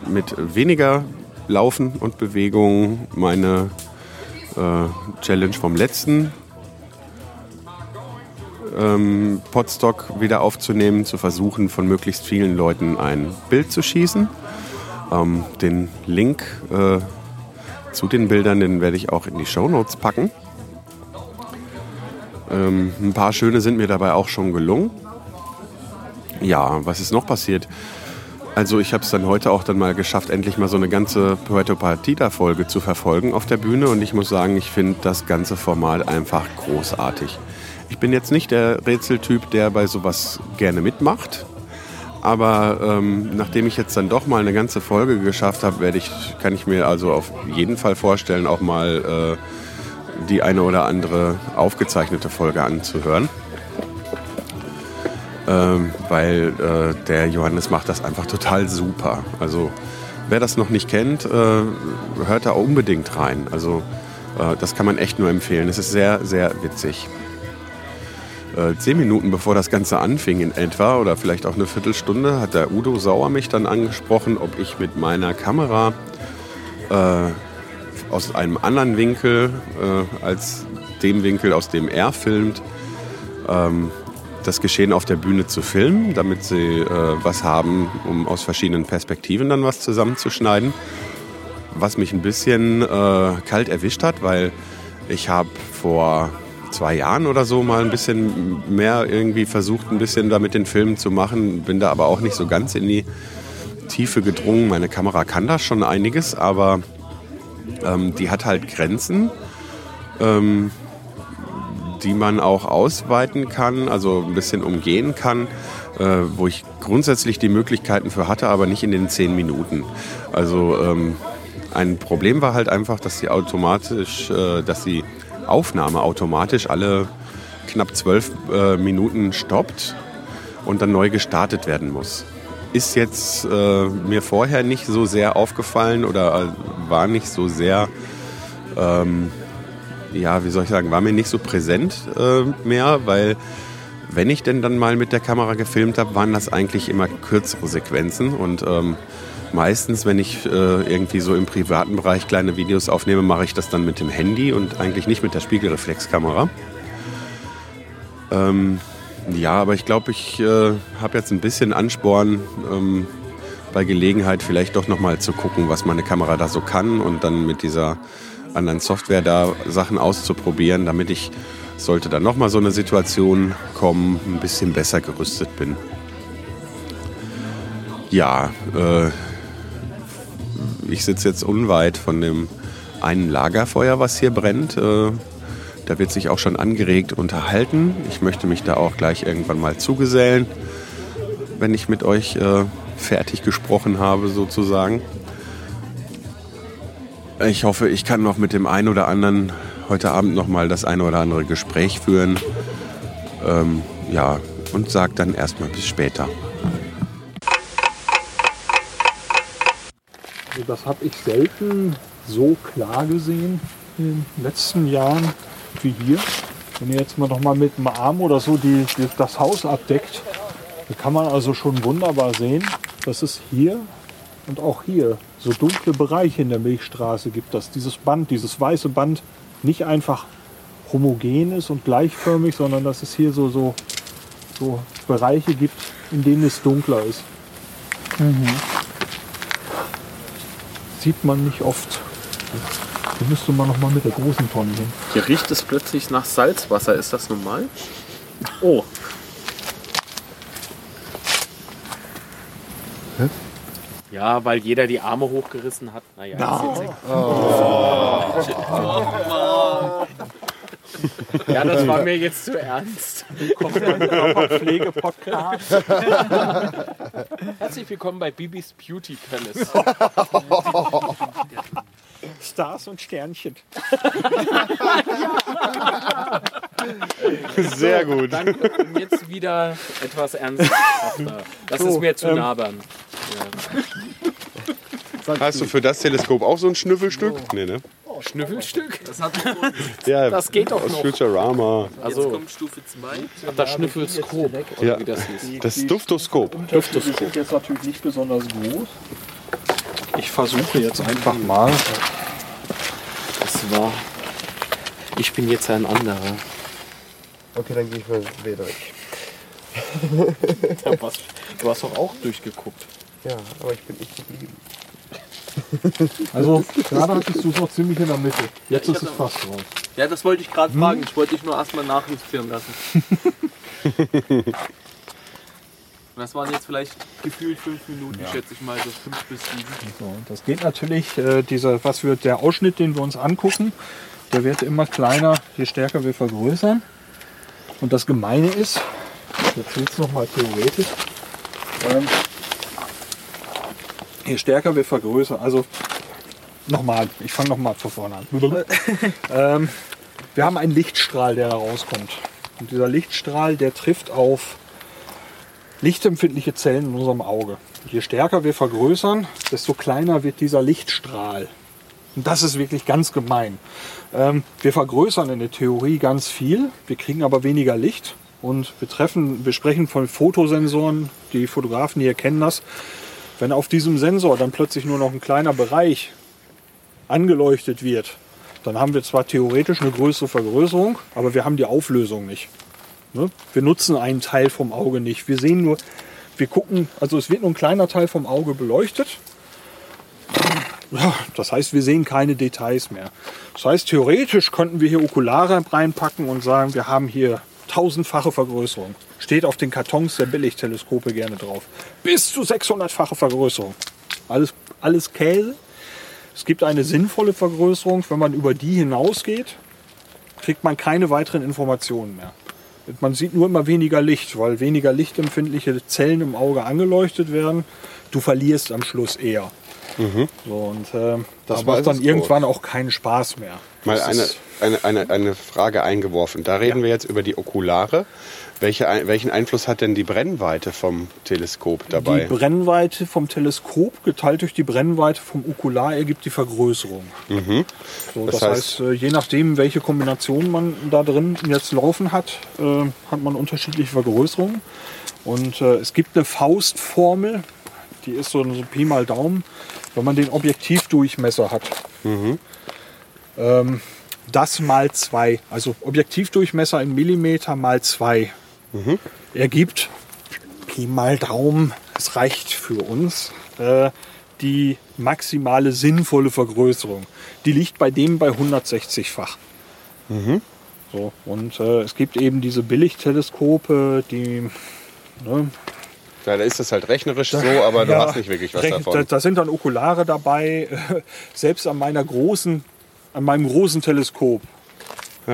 mit weniger Laufen und Bewegung meine äh, Challenge vom letzten ähm, Podstock wieder aufzunehmen, zu versuchen, von möglichst vielen Leuten ein Bild zu schießen. Ähm, den Link äh, zu den Bildern, den werde ich auch in die Show Notes packen. Ähm, ein paar schöne sind mir dabei auch schon gelungen. Ja, was ist noch passiert? Also ich habe es dann heute auch dann mal geschafft, endlich mal so eine ganze Puerto Partida-Folge zu verfolgen auf der Bühne. Und ich muss sagen, ich finde das ganze Format einfach großartig. Ich bin jetzt nicht der Rätseltyp, der bei sowas gerne mitmacht. Aber ähm, nachdem ich jetzt dann doch mal eine ganze Folge geschafft habe, ich, kann ich mir also auf jeden Fall vorstellen, auch mal äh, die eine oder andere aufgezeichnete Folge anzuhören. Ähm, weil äh, der Johannes macht das einfach total super. Also wer das noch nicht kennt, äh, hört da unbedingt rein. Also äh, das kann man echt nur empfehlen. Es ist sehr, sehr witzig. Äh, zehn Minuten bevor das Ganze anfing in etwa oder vielleicht auch eine Viertelstunde hat der Udo Sauer mich dann angesprochen, ob ich mit meiner Kamera äh, aus einem anderen Winkel äh, als dem Winkel, aus dem er filmt, ähm, das Geschehen auf der Bühne zu filmen, damit sie äh, was haben, um aus verschiedenen Perspektiven dann was zusammenzuschneiden. Was mich ein bisschen äh, kalt erwischt hat, weil ich habe vor zwei Jahren oder so mal ein bisschen mehr irgendwie versucht, ein bisschen da mit den Filmen zu machen, bin da aber auch nicht so ganz in die Tiefe gedrungen. Meine Kamera kann da schon einiges, aber ähm, die hat halt Grenzen. Ähm, die man auch ausweiten kann, also ein bisschen umgehen kann, äh, wo ich grundsätzlich die Möglichkeiten für hatte, aber nicht in den zehn Minuten. Also ähm, ein Problem war halt einfach, dass die automatisch, äh, dass die Aufnahme automatisch alle knapp zwölf äh, Minuten stoppt und dann neu gestartet werden muss. Ist jetzt äh, mir vorher nicht so sehr aufgefallen oder äh, war nicht so sehr ähm, ja, wie soll ich sagen, war mir nicht so präsent äh, mehr, weil wenn ich denn dann mal mit der Kamera gefilmt habe, waren das eigentlich immer kürzere Sequenzen und ähm, meistens, wenn ich äh, irgendwie so im privaten Bereich kleine Videos aufnehme, mache ich das dann mit dem Handy und eigentlich nicht mit der Spiegelreflexkamera. Ähm, ja, aber ich glaube, ich äh, habe jetzt ein bisschen Ansporn, ähm, bei Gelegenheit vielleicht doch nochmal zu gucken, was meine Kamera da so kann und dann mit dieser anderen Software da Sachen auszuprobieren, damit ich, sollte dann nochmal so eine Situation kommen, ein bisschen besser gerüstet bin. Ja, äh, ich sitze jetzt unweit von dem einen Lagerfeuer, was hier brennt. Äh, da wird sich auch schon angeregt unterhalten. Ich möchte mich da auch gleich irgendwann mal zugesellen, wenn ich mit euch äh, fertig gesprochen habe sozusagen. Ich hoffe, ich kann noch mit dem einen oder anderen heute Abend noch mal das eine oder andere Gespräch führen. Ähm, ja, und sag dann erstmal bis später. Also das habe ich selten so klar gesehen in den letzten Jahren wie hier. Wenn ihr jetzt mal noch mal mit dem Arm oder so die, die, das Haus abdeckt, dann kann man also schon wunderbar sehen, dass es hier und auch hier so dunkle Bereiche in der Milchstraße gibt, dass dieses Band, dieses weiße Band nicht einfach homogen ist und gleichförmig, sondern dass es hier so, so, so Bereiche gibt, in denen es dunkler ist. Sieht man nicht oft. Da müsste man noch mal mit der großen Tonne hin. Hier riecht es plötzlich nach Salzwasser. Ist das normal? Oh. Ja, weil jeder die Arme hochgerissen hat. Naja, ist jetzt egal. Ja, das war mir jetzt zu ernst. Kommt ja ein Körperpflege-Podcast. *laughs* Herzlich willkommen bei Bibis Beauty Palace. *laughs* Stars und Sternchen. *laughs* Sehr gut. Danke. Und jetzt wieder etwas ernsthafter. Das So, ist mir zu ähm, nabern. Ja. Hast du für das Teleskop auch so ein Schnüffelstück? Nee, ne? Schnüffelstück? Das, hat *laughs* Ja, das geht doch aus noch. Futurama. Also, Jetzt kommt Stufe 2. das Schnüffelskop, Ja, wie das hieß. das Duftoskop. Die sind jetzt natürlich nicht besonders groß. Ich versuche jetzt einfach mal. War. Ich bin jetzt ein anderer. Okay, dann gehe ich mal. Ja, *laughs* was, du hast doch auch durchgeguckt. Ja, aber ich bin nicht geblieben. Also, gerade hattest du es noch ziemlich in der Mitte. Jetzt Ja, ist ich es fast raus. Ja, das wollte ich gerade Hm? fragen. Ich wollte dich nur erstmal nachjustieren lassen. *laughs* Und das waren jetzt vielleicht gefühlt fünf Minuten, schätze ich mal, so fünf bis sieben. So, das geht natürlich, äh, dieser, was wir, der Ausschnitt, den wir uns angucken, der wird immer kleiner, je stärker wir vergrößern. Und das Gemeine ist, jetzt wird es nochmal theoretisch, ähm, je stärker wir vergrößern, also nochmal, ich fange nochmal von vorne an. *laughs* ähm, wir haben einen Lichtstrahl, der da rauskommt. Und dieser Lichtstrahl, der trifft auf lichtempfindliche Zellen in unserem Auge. Je stärker wir vergrößern, desto kleiner wird dieser Lichtstrahl. Und das ist wirklich ganz gemein. Ähm, wir vergrößern in der Theorie ganz viel, wir kriegen aber weniger Licht. Und wir, treffen, wir sprechen von Fotosensoren, die Fotografen hier kennen das. Wenn auf diesem Sensor dann plötzlich nur noch ein kleiner Bereich angeleuchtet wird, dann haben wir zwar theoretisch eine größere Vergrößerung, aber wir haben die Auflösung nicht. Ne? Wir nutzen einen Teil vom Auge nicht. Wir sehen nur, wir gucken, also es wird nur ein kleiner Teil vom Auge beleuchtet. Das heißt, wir sehen keine Details mehr. Das heißt, theoretisch könnten wir hier Okulare reinpacken und sagen, wir haben hier tausendfache Vergrößerung. Steht auf den Kartons der Billigteleskope gerne drauf. Bis zu 600-fache Vergrößerung. Alles, alles Käse. Es gibt eine sinnvolle Vergrößerung. Wenn man über die hinausgeht, kriegt man keine weiteren Informationen mehr. Man sieht nur immer weniger Licht, weil weniger lichtempfindliche Zellen im Auge angeleuchtet werden. Du verlierst am Schluss eher. So, und äh, Das war macht dann irgendwann auch keinen Spaß mehr. Mal eine, eine, eine, eine Frage eingeworfen. Da reden wir jetzt über die Okulare. Welche, Ein- welchen Einfluss hat denn die Brennweite vom Teleskop dabei? Die Brennweite vom Teleskop geteilt durch die Brennweite vom Okular ergibt die Vergrößerung. Mhm. So, Das das, heißt- heißt, äh, je nachdem, welche Kombination man da drin jetzt laufen hat, äh, hat man unterschiedliche Vergrößerungen. Und äh, es gibt eine Faustformel, die ist so, so Pi mal Daumen, wenn man den Objektivdurchmesser hat. Mhm. Ähm, das mal zwei, also Objektivdurchmesser in Millimeter mal zwei, Mhm. ergibt Pi mal Daumen, es reicht für uns, äh, die maximale sinnvolle Vergrößerung. Die liegt bei dem bei 160-fach. Mhm. So, und äh, es gibt eben diese Billigteleskope, die. Ne, Ja, da ist das halt rechnerisch so, aber du Ja, hast nicht wirklich was davon. Da, da sind dann Okulare dabei. *laughs* Selbst an meiner großen, an meinem großen Teleskop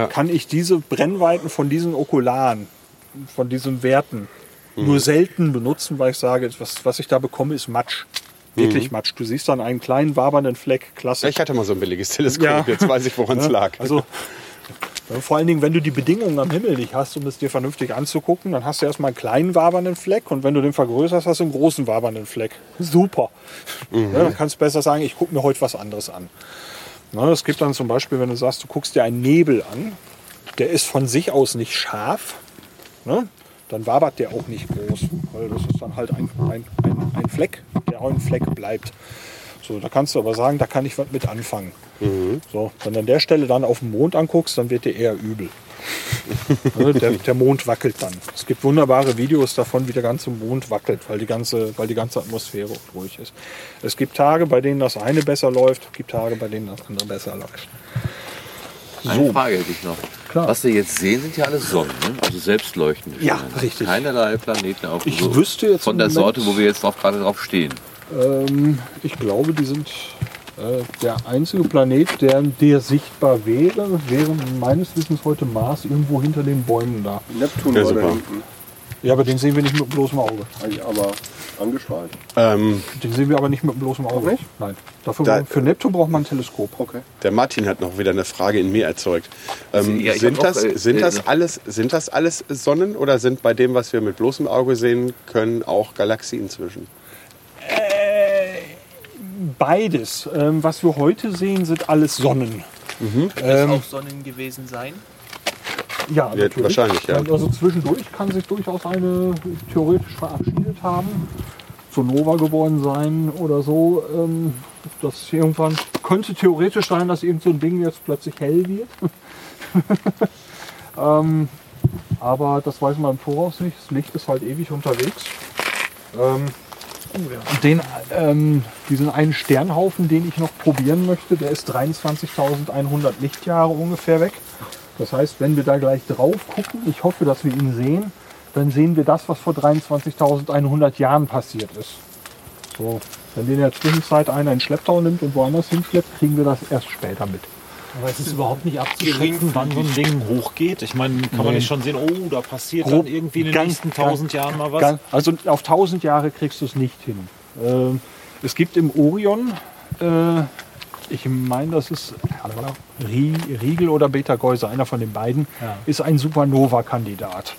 kann ich diese Brennweiten von diesen Okularen, von diesen Werten, Mhm. nur selten benutzen, weil ich sage, was, was ich da bekomme, ist Matsch. Wirklich Mhm. Matsch. Du siehst dann einen kleinen wabernden Fleck. Klasse. Ich hatte mal so ein billiges Teleskop, Ja. jetzt weiß ich, woran es *laughs* Ja, lag. Also, vor allen Dingen, wenn du die Bedingungen am Himmel nicht hast, um es dir vernünftig anzugucken, dann hast du erstmal einen kleinen wabernden Fleck und wenn du den vergrößerst, hast du einen großen wabernden Fleck. Super. Mhm. Ja, dann kannst du besser sagen, ich gucke mir heute was anderes an. Na, es gibt dann zum Beispiel, wenn du sagst, du guckst dir einen Nebel an, der ist von sich aus nicht scharf, ne? dann wabert der auch nicht groß, weil das ist dann halt ein, ein, ein, ein Fleck, der auch ein Fleck bleibt. So, da kannst du aber sagen, da kann ich was mit anfangen. So, wenn du an der Stelle dann auf den Mond anguckst, dann wird dir eher übel. Also *laughs* der, der Mond wackelt dann. Es gibt wunderbare Videos davon, wie der ganze Mond wackelt, weil die ganze, weil die ganze Atmosphäre ruhig ist. Es gibt Tage, bei denen das eine besser läuft, es gibt Tage, bei denen das andere besser läuft. Eine So. Frage hätte ich noch. Klar. Was wir jetzt sehen, sind ja alle Sonnen, ne? also selbstleuchtende Ja, Sterne. richtig. Keinerlei Planeten auf Ich so wüsste jetzt von im der Moment- Sorte, wo wir jetzt drauf, gerade drauf stehen. Ähm, ich glaube, die sind äh, der einzige Planet, der, der sichtbar wäre, wäre meines Wissens heute Mars irgendwo hinter den Bäumen da. Neptun Ja, war da super. hinten. Ja, aber den sehen wir nicht mit bloßem Auge. Aber angestrahlt. Ähm, Den sehen wir aber nicht mit bloßem Auge. nicht? Nein. Dafür Da- für Neptun braucht man ein Teleskop. Okay. Der Martin hat noch wieder eine Frage in mir erzeugt. Ähm, Ja, sind, hab auch, das, äh, sind, äh, das alles, sind das alles Sonnen oder sind bei dem, was wir mit bloßem Auge sehen können, auch Galaxien zwischen? Beides. Ähm, was wir heute sehen, sind alles Sonnen. Kann es Ähm, auch Sonnen gewesen sein? Ja, natürlich. wahrscheinlich, ja. Also zwischendurch kann sich durchaus eine theoretisch verabschiedet haben, zur Nova geworden sein oder so. Ähm, das irgendwann könnte theoretisch sein, dass irgend so ein Ding jetzt plötzlich hell wird. *laughs* ähm, aber das weiß man im Voraus nicht. Das Licht ist halt ewig unterwegs. Ähm, den, ähm, diesen einen Sternhaufen, den ich noch probieren möchte, der ist 23.100 Lichtjahre ungefähr weg. Das heißt, wenn wir da gleich drauf gucken, ich hoffe, dass wir ihn sehen, dann sehen wir das, was vor 23.100 Jahren passiert ist. So, wenn den in der Zwischenzeit einer in Schlepptau nimmt und woanders hinschleppt, kriegen wir das erst später mit. Aber es ist überhaupt nicht abzuschätzen, wann so ein Ding hochgeht. Ich meine, kann man Nee. nicht schon sehen, oh, da passiert Grob- dann irgendwie in den ganz- nächsten tausend Jahren mal was. Ganz- Also auf 1000 Jahre kriegst du es nicht hin. Ähm, es gibt im Orion, äh, ich meine, das ist Rie- Riegel oder Beta-Geuse, einer von den beiden, Ja. ist ein Supernova-Kandidat.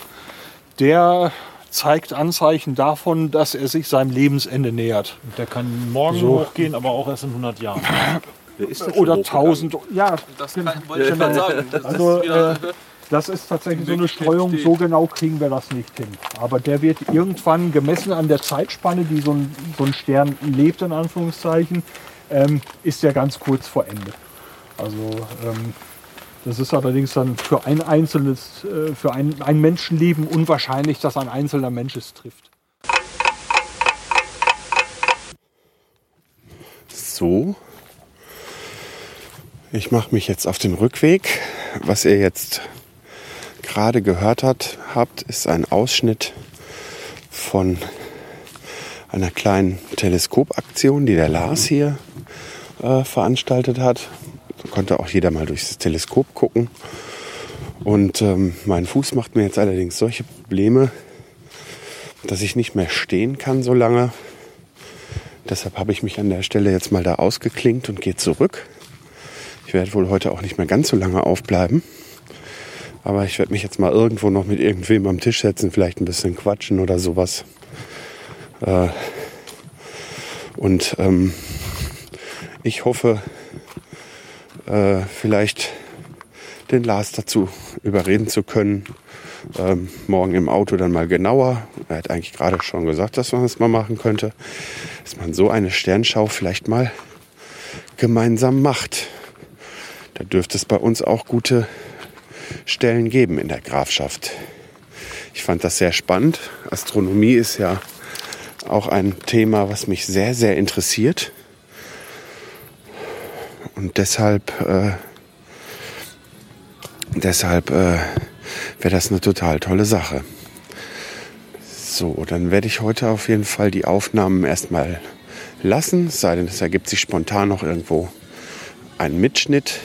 Der zeigt Anzeichen davon, dass er sich seinem Lebensende nähert. Der kann morgen So. hochgehen, aber auch erst in 100 Jahren. *laughs* Oder 1000. Ja, Das kann, wollte ich gerade sagen. Das Also, ist äh, das ist tatsächlich so eine Streuung, so genau kriegen wir das nicht hin. Aber der wird irgendwann gemessen an der Zeitspanne, die so ein, so ein Stern lebt, in Anführungszeichen, ähm, ist der ganz kurz vor Ende. Also ähm, das ist allerdings dann für ein einzelnes, äh, für ein, ein Menschenleben unwahrscheinlich, dass ein einzelner Mensch es trifft. So. Ich mache mich jetzt auf den Rückweg. Was ihr jetzt gerade gehört hat, habt, ist ein Ausschnitt von einer kleinen Teleskopaktion, die der Lars hier äh, veranstaltet hat. Da konnte auch jeder mal durchs Teleskop gucken. Und ähm, mein Fuß macht mir jetzt allerdings solche Probleme, dass ich nicht mehr stehen kann so lange. Deshalb habe ich mich an der Stelle jetzt mal da ausgeklinkt und gehe zurück. Ich werde wohl heute auch nicht mehr ganz so lange aufbleiben. Aber ich werde mich jetzt mal irgendwo noch mit irgendwem am Tisch setzen, vielleicht ein bisschen quatschen oder sowas. Äh, und ähm, ich hoffe, äh, vielleicht den Lars dazu überreden zu können, ähm, morgen im Auto dann mal genauer. Er hat eigentlich gerade schon gesagt, dass man das mal machen könnte, dass man so eine Sternschau vielleicht mal gemeinsam macht. Da dürfte es bei uns auch gute Stellen geben in der Grafschaft. Ich fand das sehr spannend. Astronomie ist ja auch ein Thema, was mich sehr, sehr interessiert. Und deshalb, äh, deshalb äh, wäre das eine total tolle Sache. So, dann werde ich heute auf jeden Fall die Aufnahmen erstmal lassen, sei denn, es ergibt sich spontan noch irgendwo ein Mitschnitt.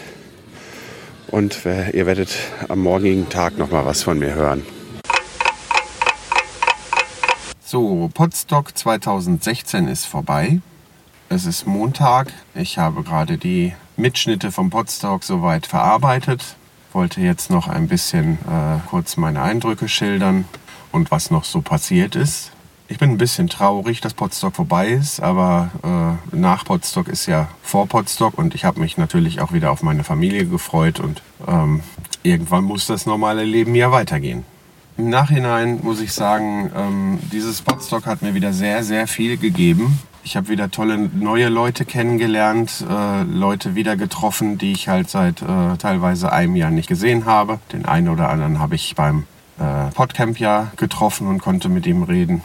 Und ihr werdet am morgigen Tag noch mal was von mir hören. So, Podstock 2016 ist vorbei. Es ist Montag. Ich habe gerade die Mitschnitte vom Podstock soweit verarbeitet. Wollte jetzt noch ein bisschen äh, kurz meine Eindrücke schildern und was noch so passiert ist. Ich bin ein bisschen traurig, dass Podstock vorbei ist, aber äh, nach Podstock ist ja vor Podstock und ich habe mich natürlich auch wieder auf meine Familie gefreut und ähm, irgendwann muss das normale Leben ja weitergehen. Im Nachhinein muss ich sagen, ähm, dieses Podstock hat mir wieder sehr, sehr viel gegeben. Ich habe wieder tolle neue Leute kennengelernt, äh, Leute wieder getroffen, die ich halt seit äh, teilweise einem Jahr nicht gesehen habe. Den einen oder anderen habe ich beim äh, Podcamp ja getroffen und konnte mit ihm reden.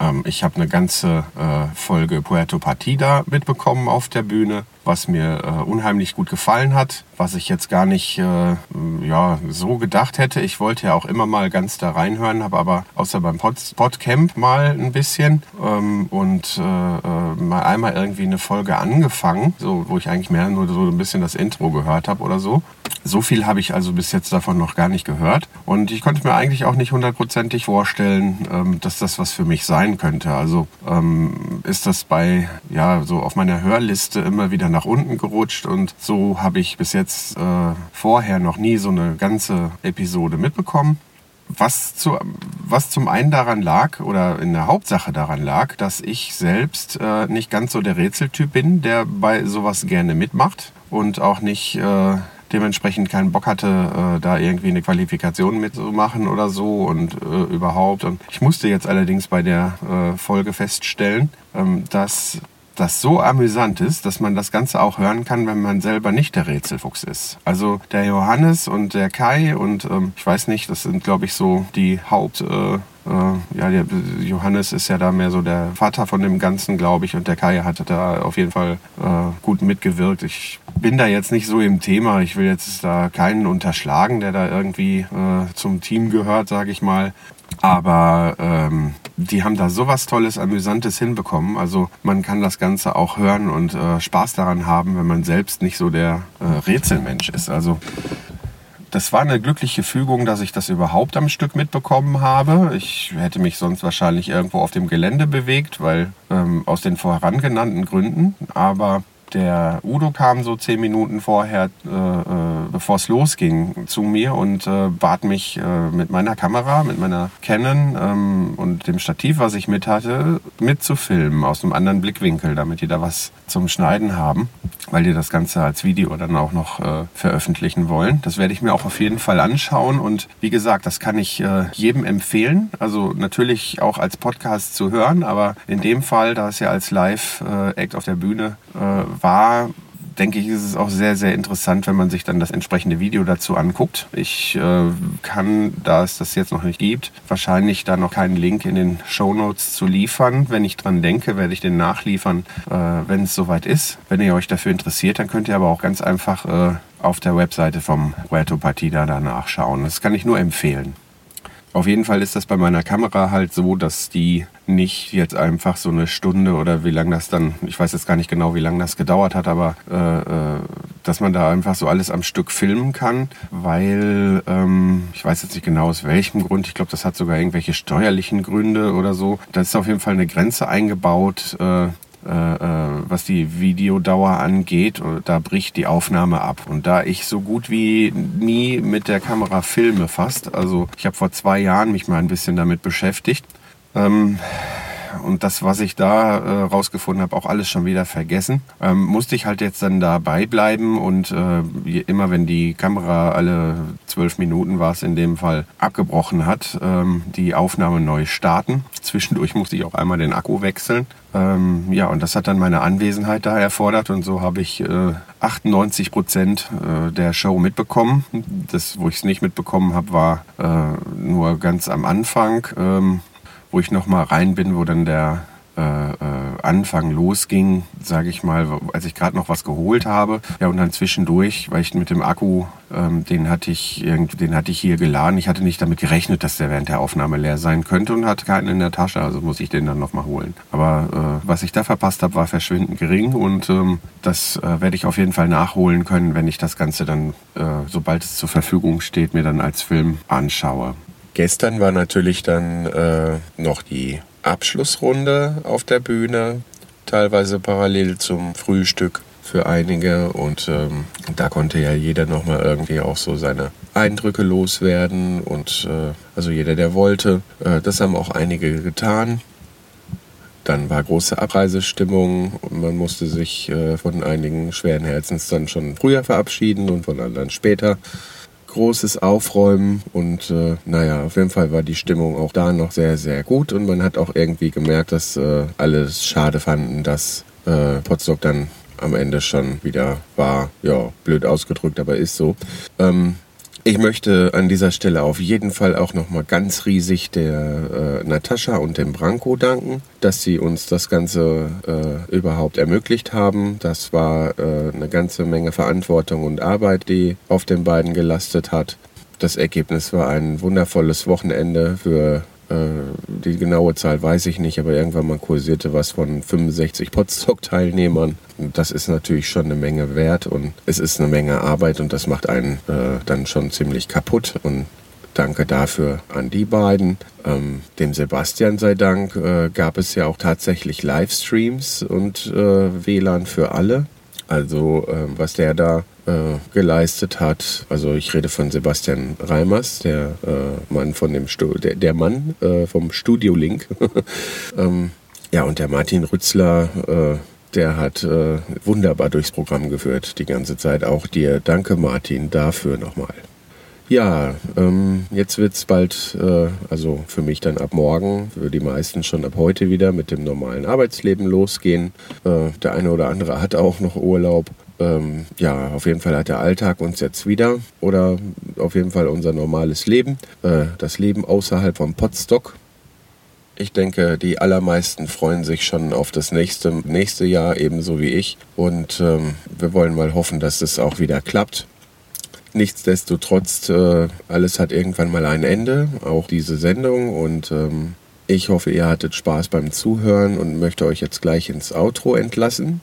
Ähm, ich habe eine ganze äh, Folge Puerto Partida mitbekommen auf der Bühne, was mir äh, unheimlich gut gefallen hat, was ich jetzt gar nicht äh, ja, so gedacht hätte. Ich wollte ja auch immer mal ganz da reinhören, habe aber außer beim Pod Podcamp mal ein bisschen ähm, und äh, äh, mal einmal irgendwie eine Folge angefangen, so, wo ich eigentlich mehr nur so ein bisschen das Intro gehört habe oder so. So viel habe ich also bis jetzt davon noch gar nicht gehört. Und ich konnte mir eigentlich auch nicht hundertprozentig vorstellen, ähm, dass das was für mich sein könnte. Also ähm, ist das bei, ja, so auf meiner Hörliste immer wieder nach unten gerutscht. Und so habe ich bis jetzt äh, vorher noch nie so eine ganze Episode mitbekommen. Was, zu, was zum einen daran lag oder in der Hauptsache daran lag, dass ich selbst äh, nicht ganz so der Rätseltyp bin, der bei sowas gerne mitmacht und auch nicht äh, dementsprechend keinen Bock hatte, äh, da irgendwie eine Qualifikation mitzumachen oder so und äh, überhaupt. Und ich musste jetzt allerdings bei der äh, Folge feststellen, ähm, dass das so amüsant ist, dass man das Ganze auch hören kann, wenn man selber nicht der Rätselfuchs ist. Also der Johannes und der Kai und ähm, ich weiß nicht, das sind glaube ich so die Haupt... Äh, äh, ja, der Johannes ist ja da mehr so der Vater von dem Ganzen, glaube ich, und der Kai hatte da auf jeden Fall äh, gut mitgewirkt. Ich bin da jetzt nicht so im Thema. Ich will jetzt da keinen unterschlagen, der da irgendwie äh, zum Team gehört, sage ich mal. Aber ähm, die haben da sowas Tolles, Amüsantes hinbekommen. Also man kann das Ganze auch hören und äh, Spaß daran haben, wenn man selbst nicht so der äh, Rätselmensch ist. Also das war eine glückliche Fügung, dass ich das überhaupt am Stück mitbekommen habe. Ich hätte mich sonst wahrscheinlich irgendwo auf dem Gelände bewegt, weil ähm, aus den vorangenannten Gründen. Aber der Udo kam so zehn Minuten vorher, äh, äh, bevor es losging, zu mir und äh, bat mich äh, mit meiner Kamera, mit meiner Canon ähm, und dem Stativ, was ich mit hatte, mitzufilmen aus einem anderen Blickwinkel, damit die da was zum Schneiden haben, weil die das Ganze als Video dann auch noch äh, veröffentlichen wollen. Das werde ich mir auch auf jeden Fall anschauen und wie gesagt, das kann ich äh, jedem empfehlen. Also natürlich auch als Podcast zu hören, aber in dem Fall, da es ja als Live-Act auf der Bühne war, denke ich, ist es auch sehr, sehr interessant, wenn man sich dann das entsprechende Video dazu anguckt. Ich äh, kann, da es das jetzt noch nicht gibt, wahrscheinlich da noch keinen Link in den Show Notes zu liefern. Wenn ich dran denke, werde ich den nachliefern, äh, wenn es soweit ist. Wenn ihr euch dafür interessiert, dann könnt ihr aber auch ganz einfach äh, auf der Webseite vom Puerto Partida da nachschauen. Das kann ich nur empfehlen. Auf jeden Fall ist das bei meiner Kamera halt so, dass die nicht jetzt einfach so eine Stunde oder wie lange das dann, ich weiß jetzt gar nicht genau, wie lange das gedauert hat, aber äh, äh, dass man da einfach so alles am Stück filmen kann, weil ähm, ich weiß jetzt nicht genau aus welchem Grund, ich glaube, das hat sogar irgendwelche steuerlichen Gründe oder so. Da ist auf jeden Fall eine Grenze eingebaut. Äh, was die Videodauer angeht, da bricht die Aufnahme ab. Und da ich so gut wie nie mit der Kamera filme fast, also ich habe vor zwei Jahren mich mal ein bisschen damit beschäftigt, ähm, und das, was ich da äh, rausgefunden habe, auch alles schon wieder vergessen. Ähm, musste ich halt jetzt dann dabei bleiben und äh, immer wenn die Kamera alle zwölf Minuten war es in dem Fall abgebrochen hat, ähm, die Aufnahme neu starten. Zwischendurch musste ich auch einmal den Akku wechseln. Ähm, ja, und das hat dann meine Anwesenheit da erfordert und so habe ich äh, 98 Prozent äh, der Show mitbekommen. Das, wo ich es nicht mitbekommen habe, war äh, nur ganz am Anfang. Ähm, wo ich noch mal rein bin, wo dann der äh, äh, Anfang losging, sage ich mal, als ich gerade noch was geholt habe. Ja, und dann zwischendurch, weil ich mit dem Akku, ähm, den hatte ich den hatte ich hier geladen. Ich hatte nicht damit gerechnet, dass der während der Aufnahme leer sein könnte und hatte keinen in der Tasche, also muss ich den dann noch mal holen. Aber äh, was ich da verpasst habe, war verschwindend gering und ähm, das äh, werde ich auf jeden Fall nachholen können, wenn ich das Ganze dann, äh, sobald es zur Verfügung steht, mir dann als Film anschaue. Gestern war natürlich dann äh, noch die Abschlussrunde auf der Bühne. teilweise parallel zum Frühstück für einige und ähm, da konnte ja jeder nochmal irgendwie auch so seine Eindrücke loswerden und äh, also jeder, der wollte. Äh, das haben auch einige getan. Dann war große Abreisestimmung und man musste sich äh, von einigen schweren Herzens dann schon früher verabschieden und von anderen später. Großes Aufräumen und äh, naja, auf jeden Fall war die Stimmung auch da noch sehr, sehr gut und man hat auch irgendwie gemerkt, dass äh, alle es schade fanden, dass äh, Potsdok dann am Ende schon wieder war. Ja, blöd ausgedrückt, aber ist so. Ähm, ich möchte an dieser Stelle auf jeden Fall auch nochmal ganz riesig der äh, Natascha und dem Branko danken, dass sie uns das Ganze äh, überhaupt ermöglicht haben. Das war äh, eine ganze Menge Verantwortung und Arbeit, die auf den beiden gelastet hat. Das Ergebnis war ein wundervolles Wochenende für die genaue Zahl weiß ich nicht, aber irgendwann mal kursierte was von 65 Potsdok-Teilnehmern. Das ist natürlich schon eine Menge wert und es ist eine Menge Arbeit und das macht einen äh, dann schon ziemlich kaputt. Und danke dafür an die beiden. Ähm, dem Sebastian sei Dank äh, gab es ja auch tatsächlich Livestreams und äh, WLAN für alle. Also äh, was der da äh, geleistet hat. Also ich rede von Sebastian Reimers, der äh, Mann von dem Stu der, der Mann äh, vom Studio Link. *laughs* ähm, ja, und der Martin Rützler, äh, der hat äh, wunderbar durchs Programm geführt die ganze Zeit. Auch dir danke, Martin, dafür nochmal. Ja, ähm, jetzt wird's bald, äh, also für mich dann ab morgen, für die meisten schon ab heute wieder mit dem normalen Arbeitsleben losgehen. Äh, der eine oder andere hat auch noch Urlaub. Ähm, ja, auf jeden Fall hat der Alltag uns jetzt wieder oder auf jeden Fall unser normales Leben, äh, das Leben außerhalb vom Potstock. Ich denke, die allermeisten freuen sich schon auf das nächste, nächste Jahr, ebenso wie ich. Und ähm, wir wollen mal hoffen, dass es auch wieder klappt. Nichtsdestotrotz, äh, alles hat irgendwann mal ein Ende, auch diese Sendung. Und ähm, ich hoffe, ihr hattet Spaß beim Zuhören und möchte euch jetzt gleich ins Outro entlassen.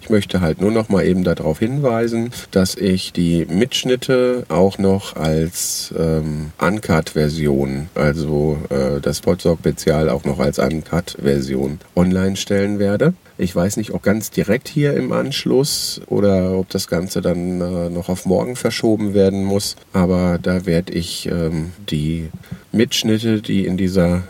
Ich möchte halt nur noch mal eben darauf hinweisen, dass ich die Mitschnitte auch noch als ähm, Uncut-Version, also äh, das Potsdok-Spezial auch noch als Uncut-Version online stellen werde. Ich weiß nicht, ob ganz direkt hier im Anschluss oder ob das Ganze dann äh, noch auf morgen verschoben werden muss. Aber da werde ich ähm, die Mitschnitte, die in dieser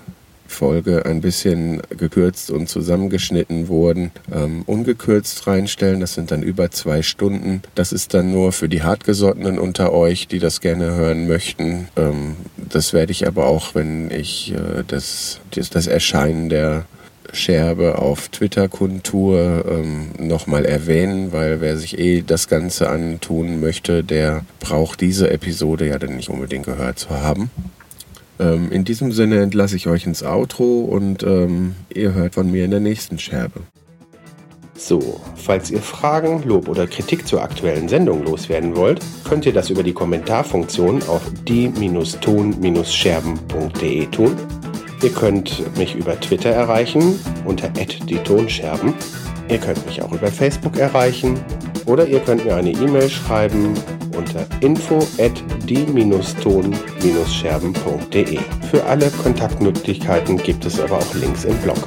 Folge ein bisschen gekürzt und zusammengeschnitten wurden, ähm, ungekürzt reinstellen. Das sind dann über zwei Stunden. Das ist dann nur für die Hartgesottenen unter euch, die das gerne hören möchten. Ähm, das werde ich aber auch, wenn ich äh, das, das, das Erscheinen der Scherbe auf Twitter kundtue, ähm, nochmal erwähnen, weil wer sich eh das Ganze antun möchte, der braucht diese Episode ja dann nicht unbedingt gehört zu haben. Ähm, in diesem Sinne entlasse ich euch ins Outro und ähm, ihr hört von mir in der nächsten Scherbe. So, falls ihr Fragen, Lob oder Kritik zur aktuellen Sendung loswerden wollt, könnt ihr das über die Kommentarfunktion auf die-ton-scherben.de tun. Ihr könnt mich über Twitter erreichen unter die Tonscherben. Ihr könnt mich auch über Facebook erreichen oder ihr könnt mir eine E-Mail schreiben unter info at die-ton-scherben.de. Für alle Kontaktmöglichkeiten gibt es aber auch Links im Blog.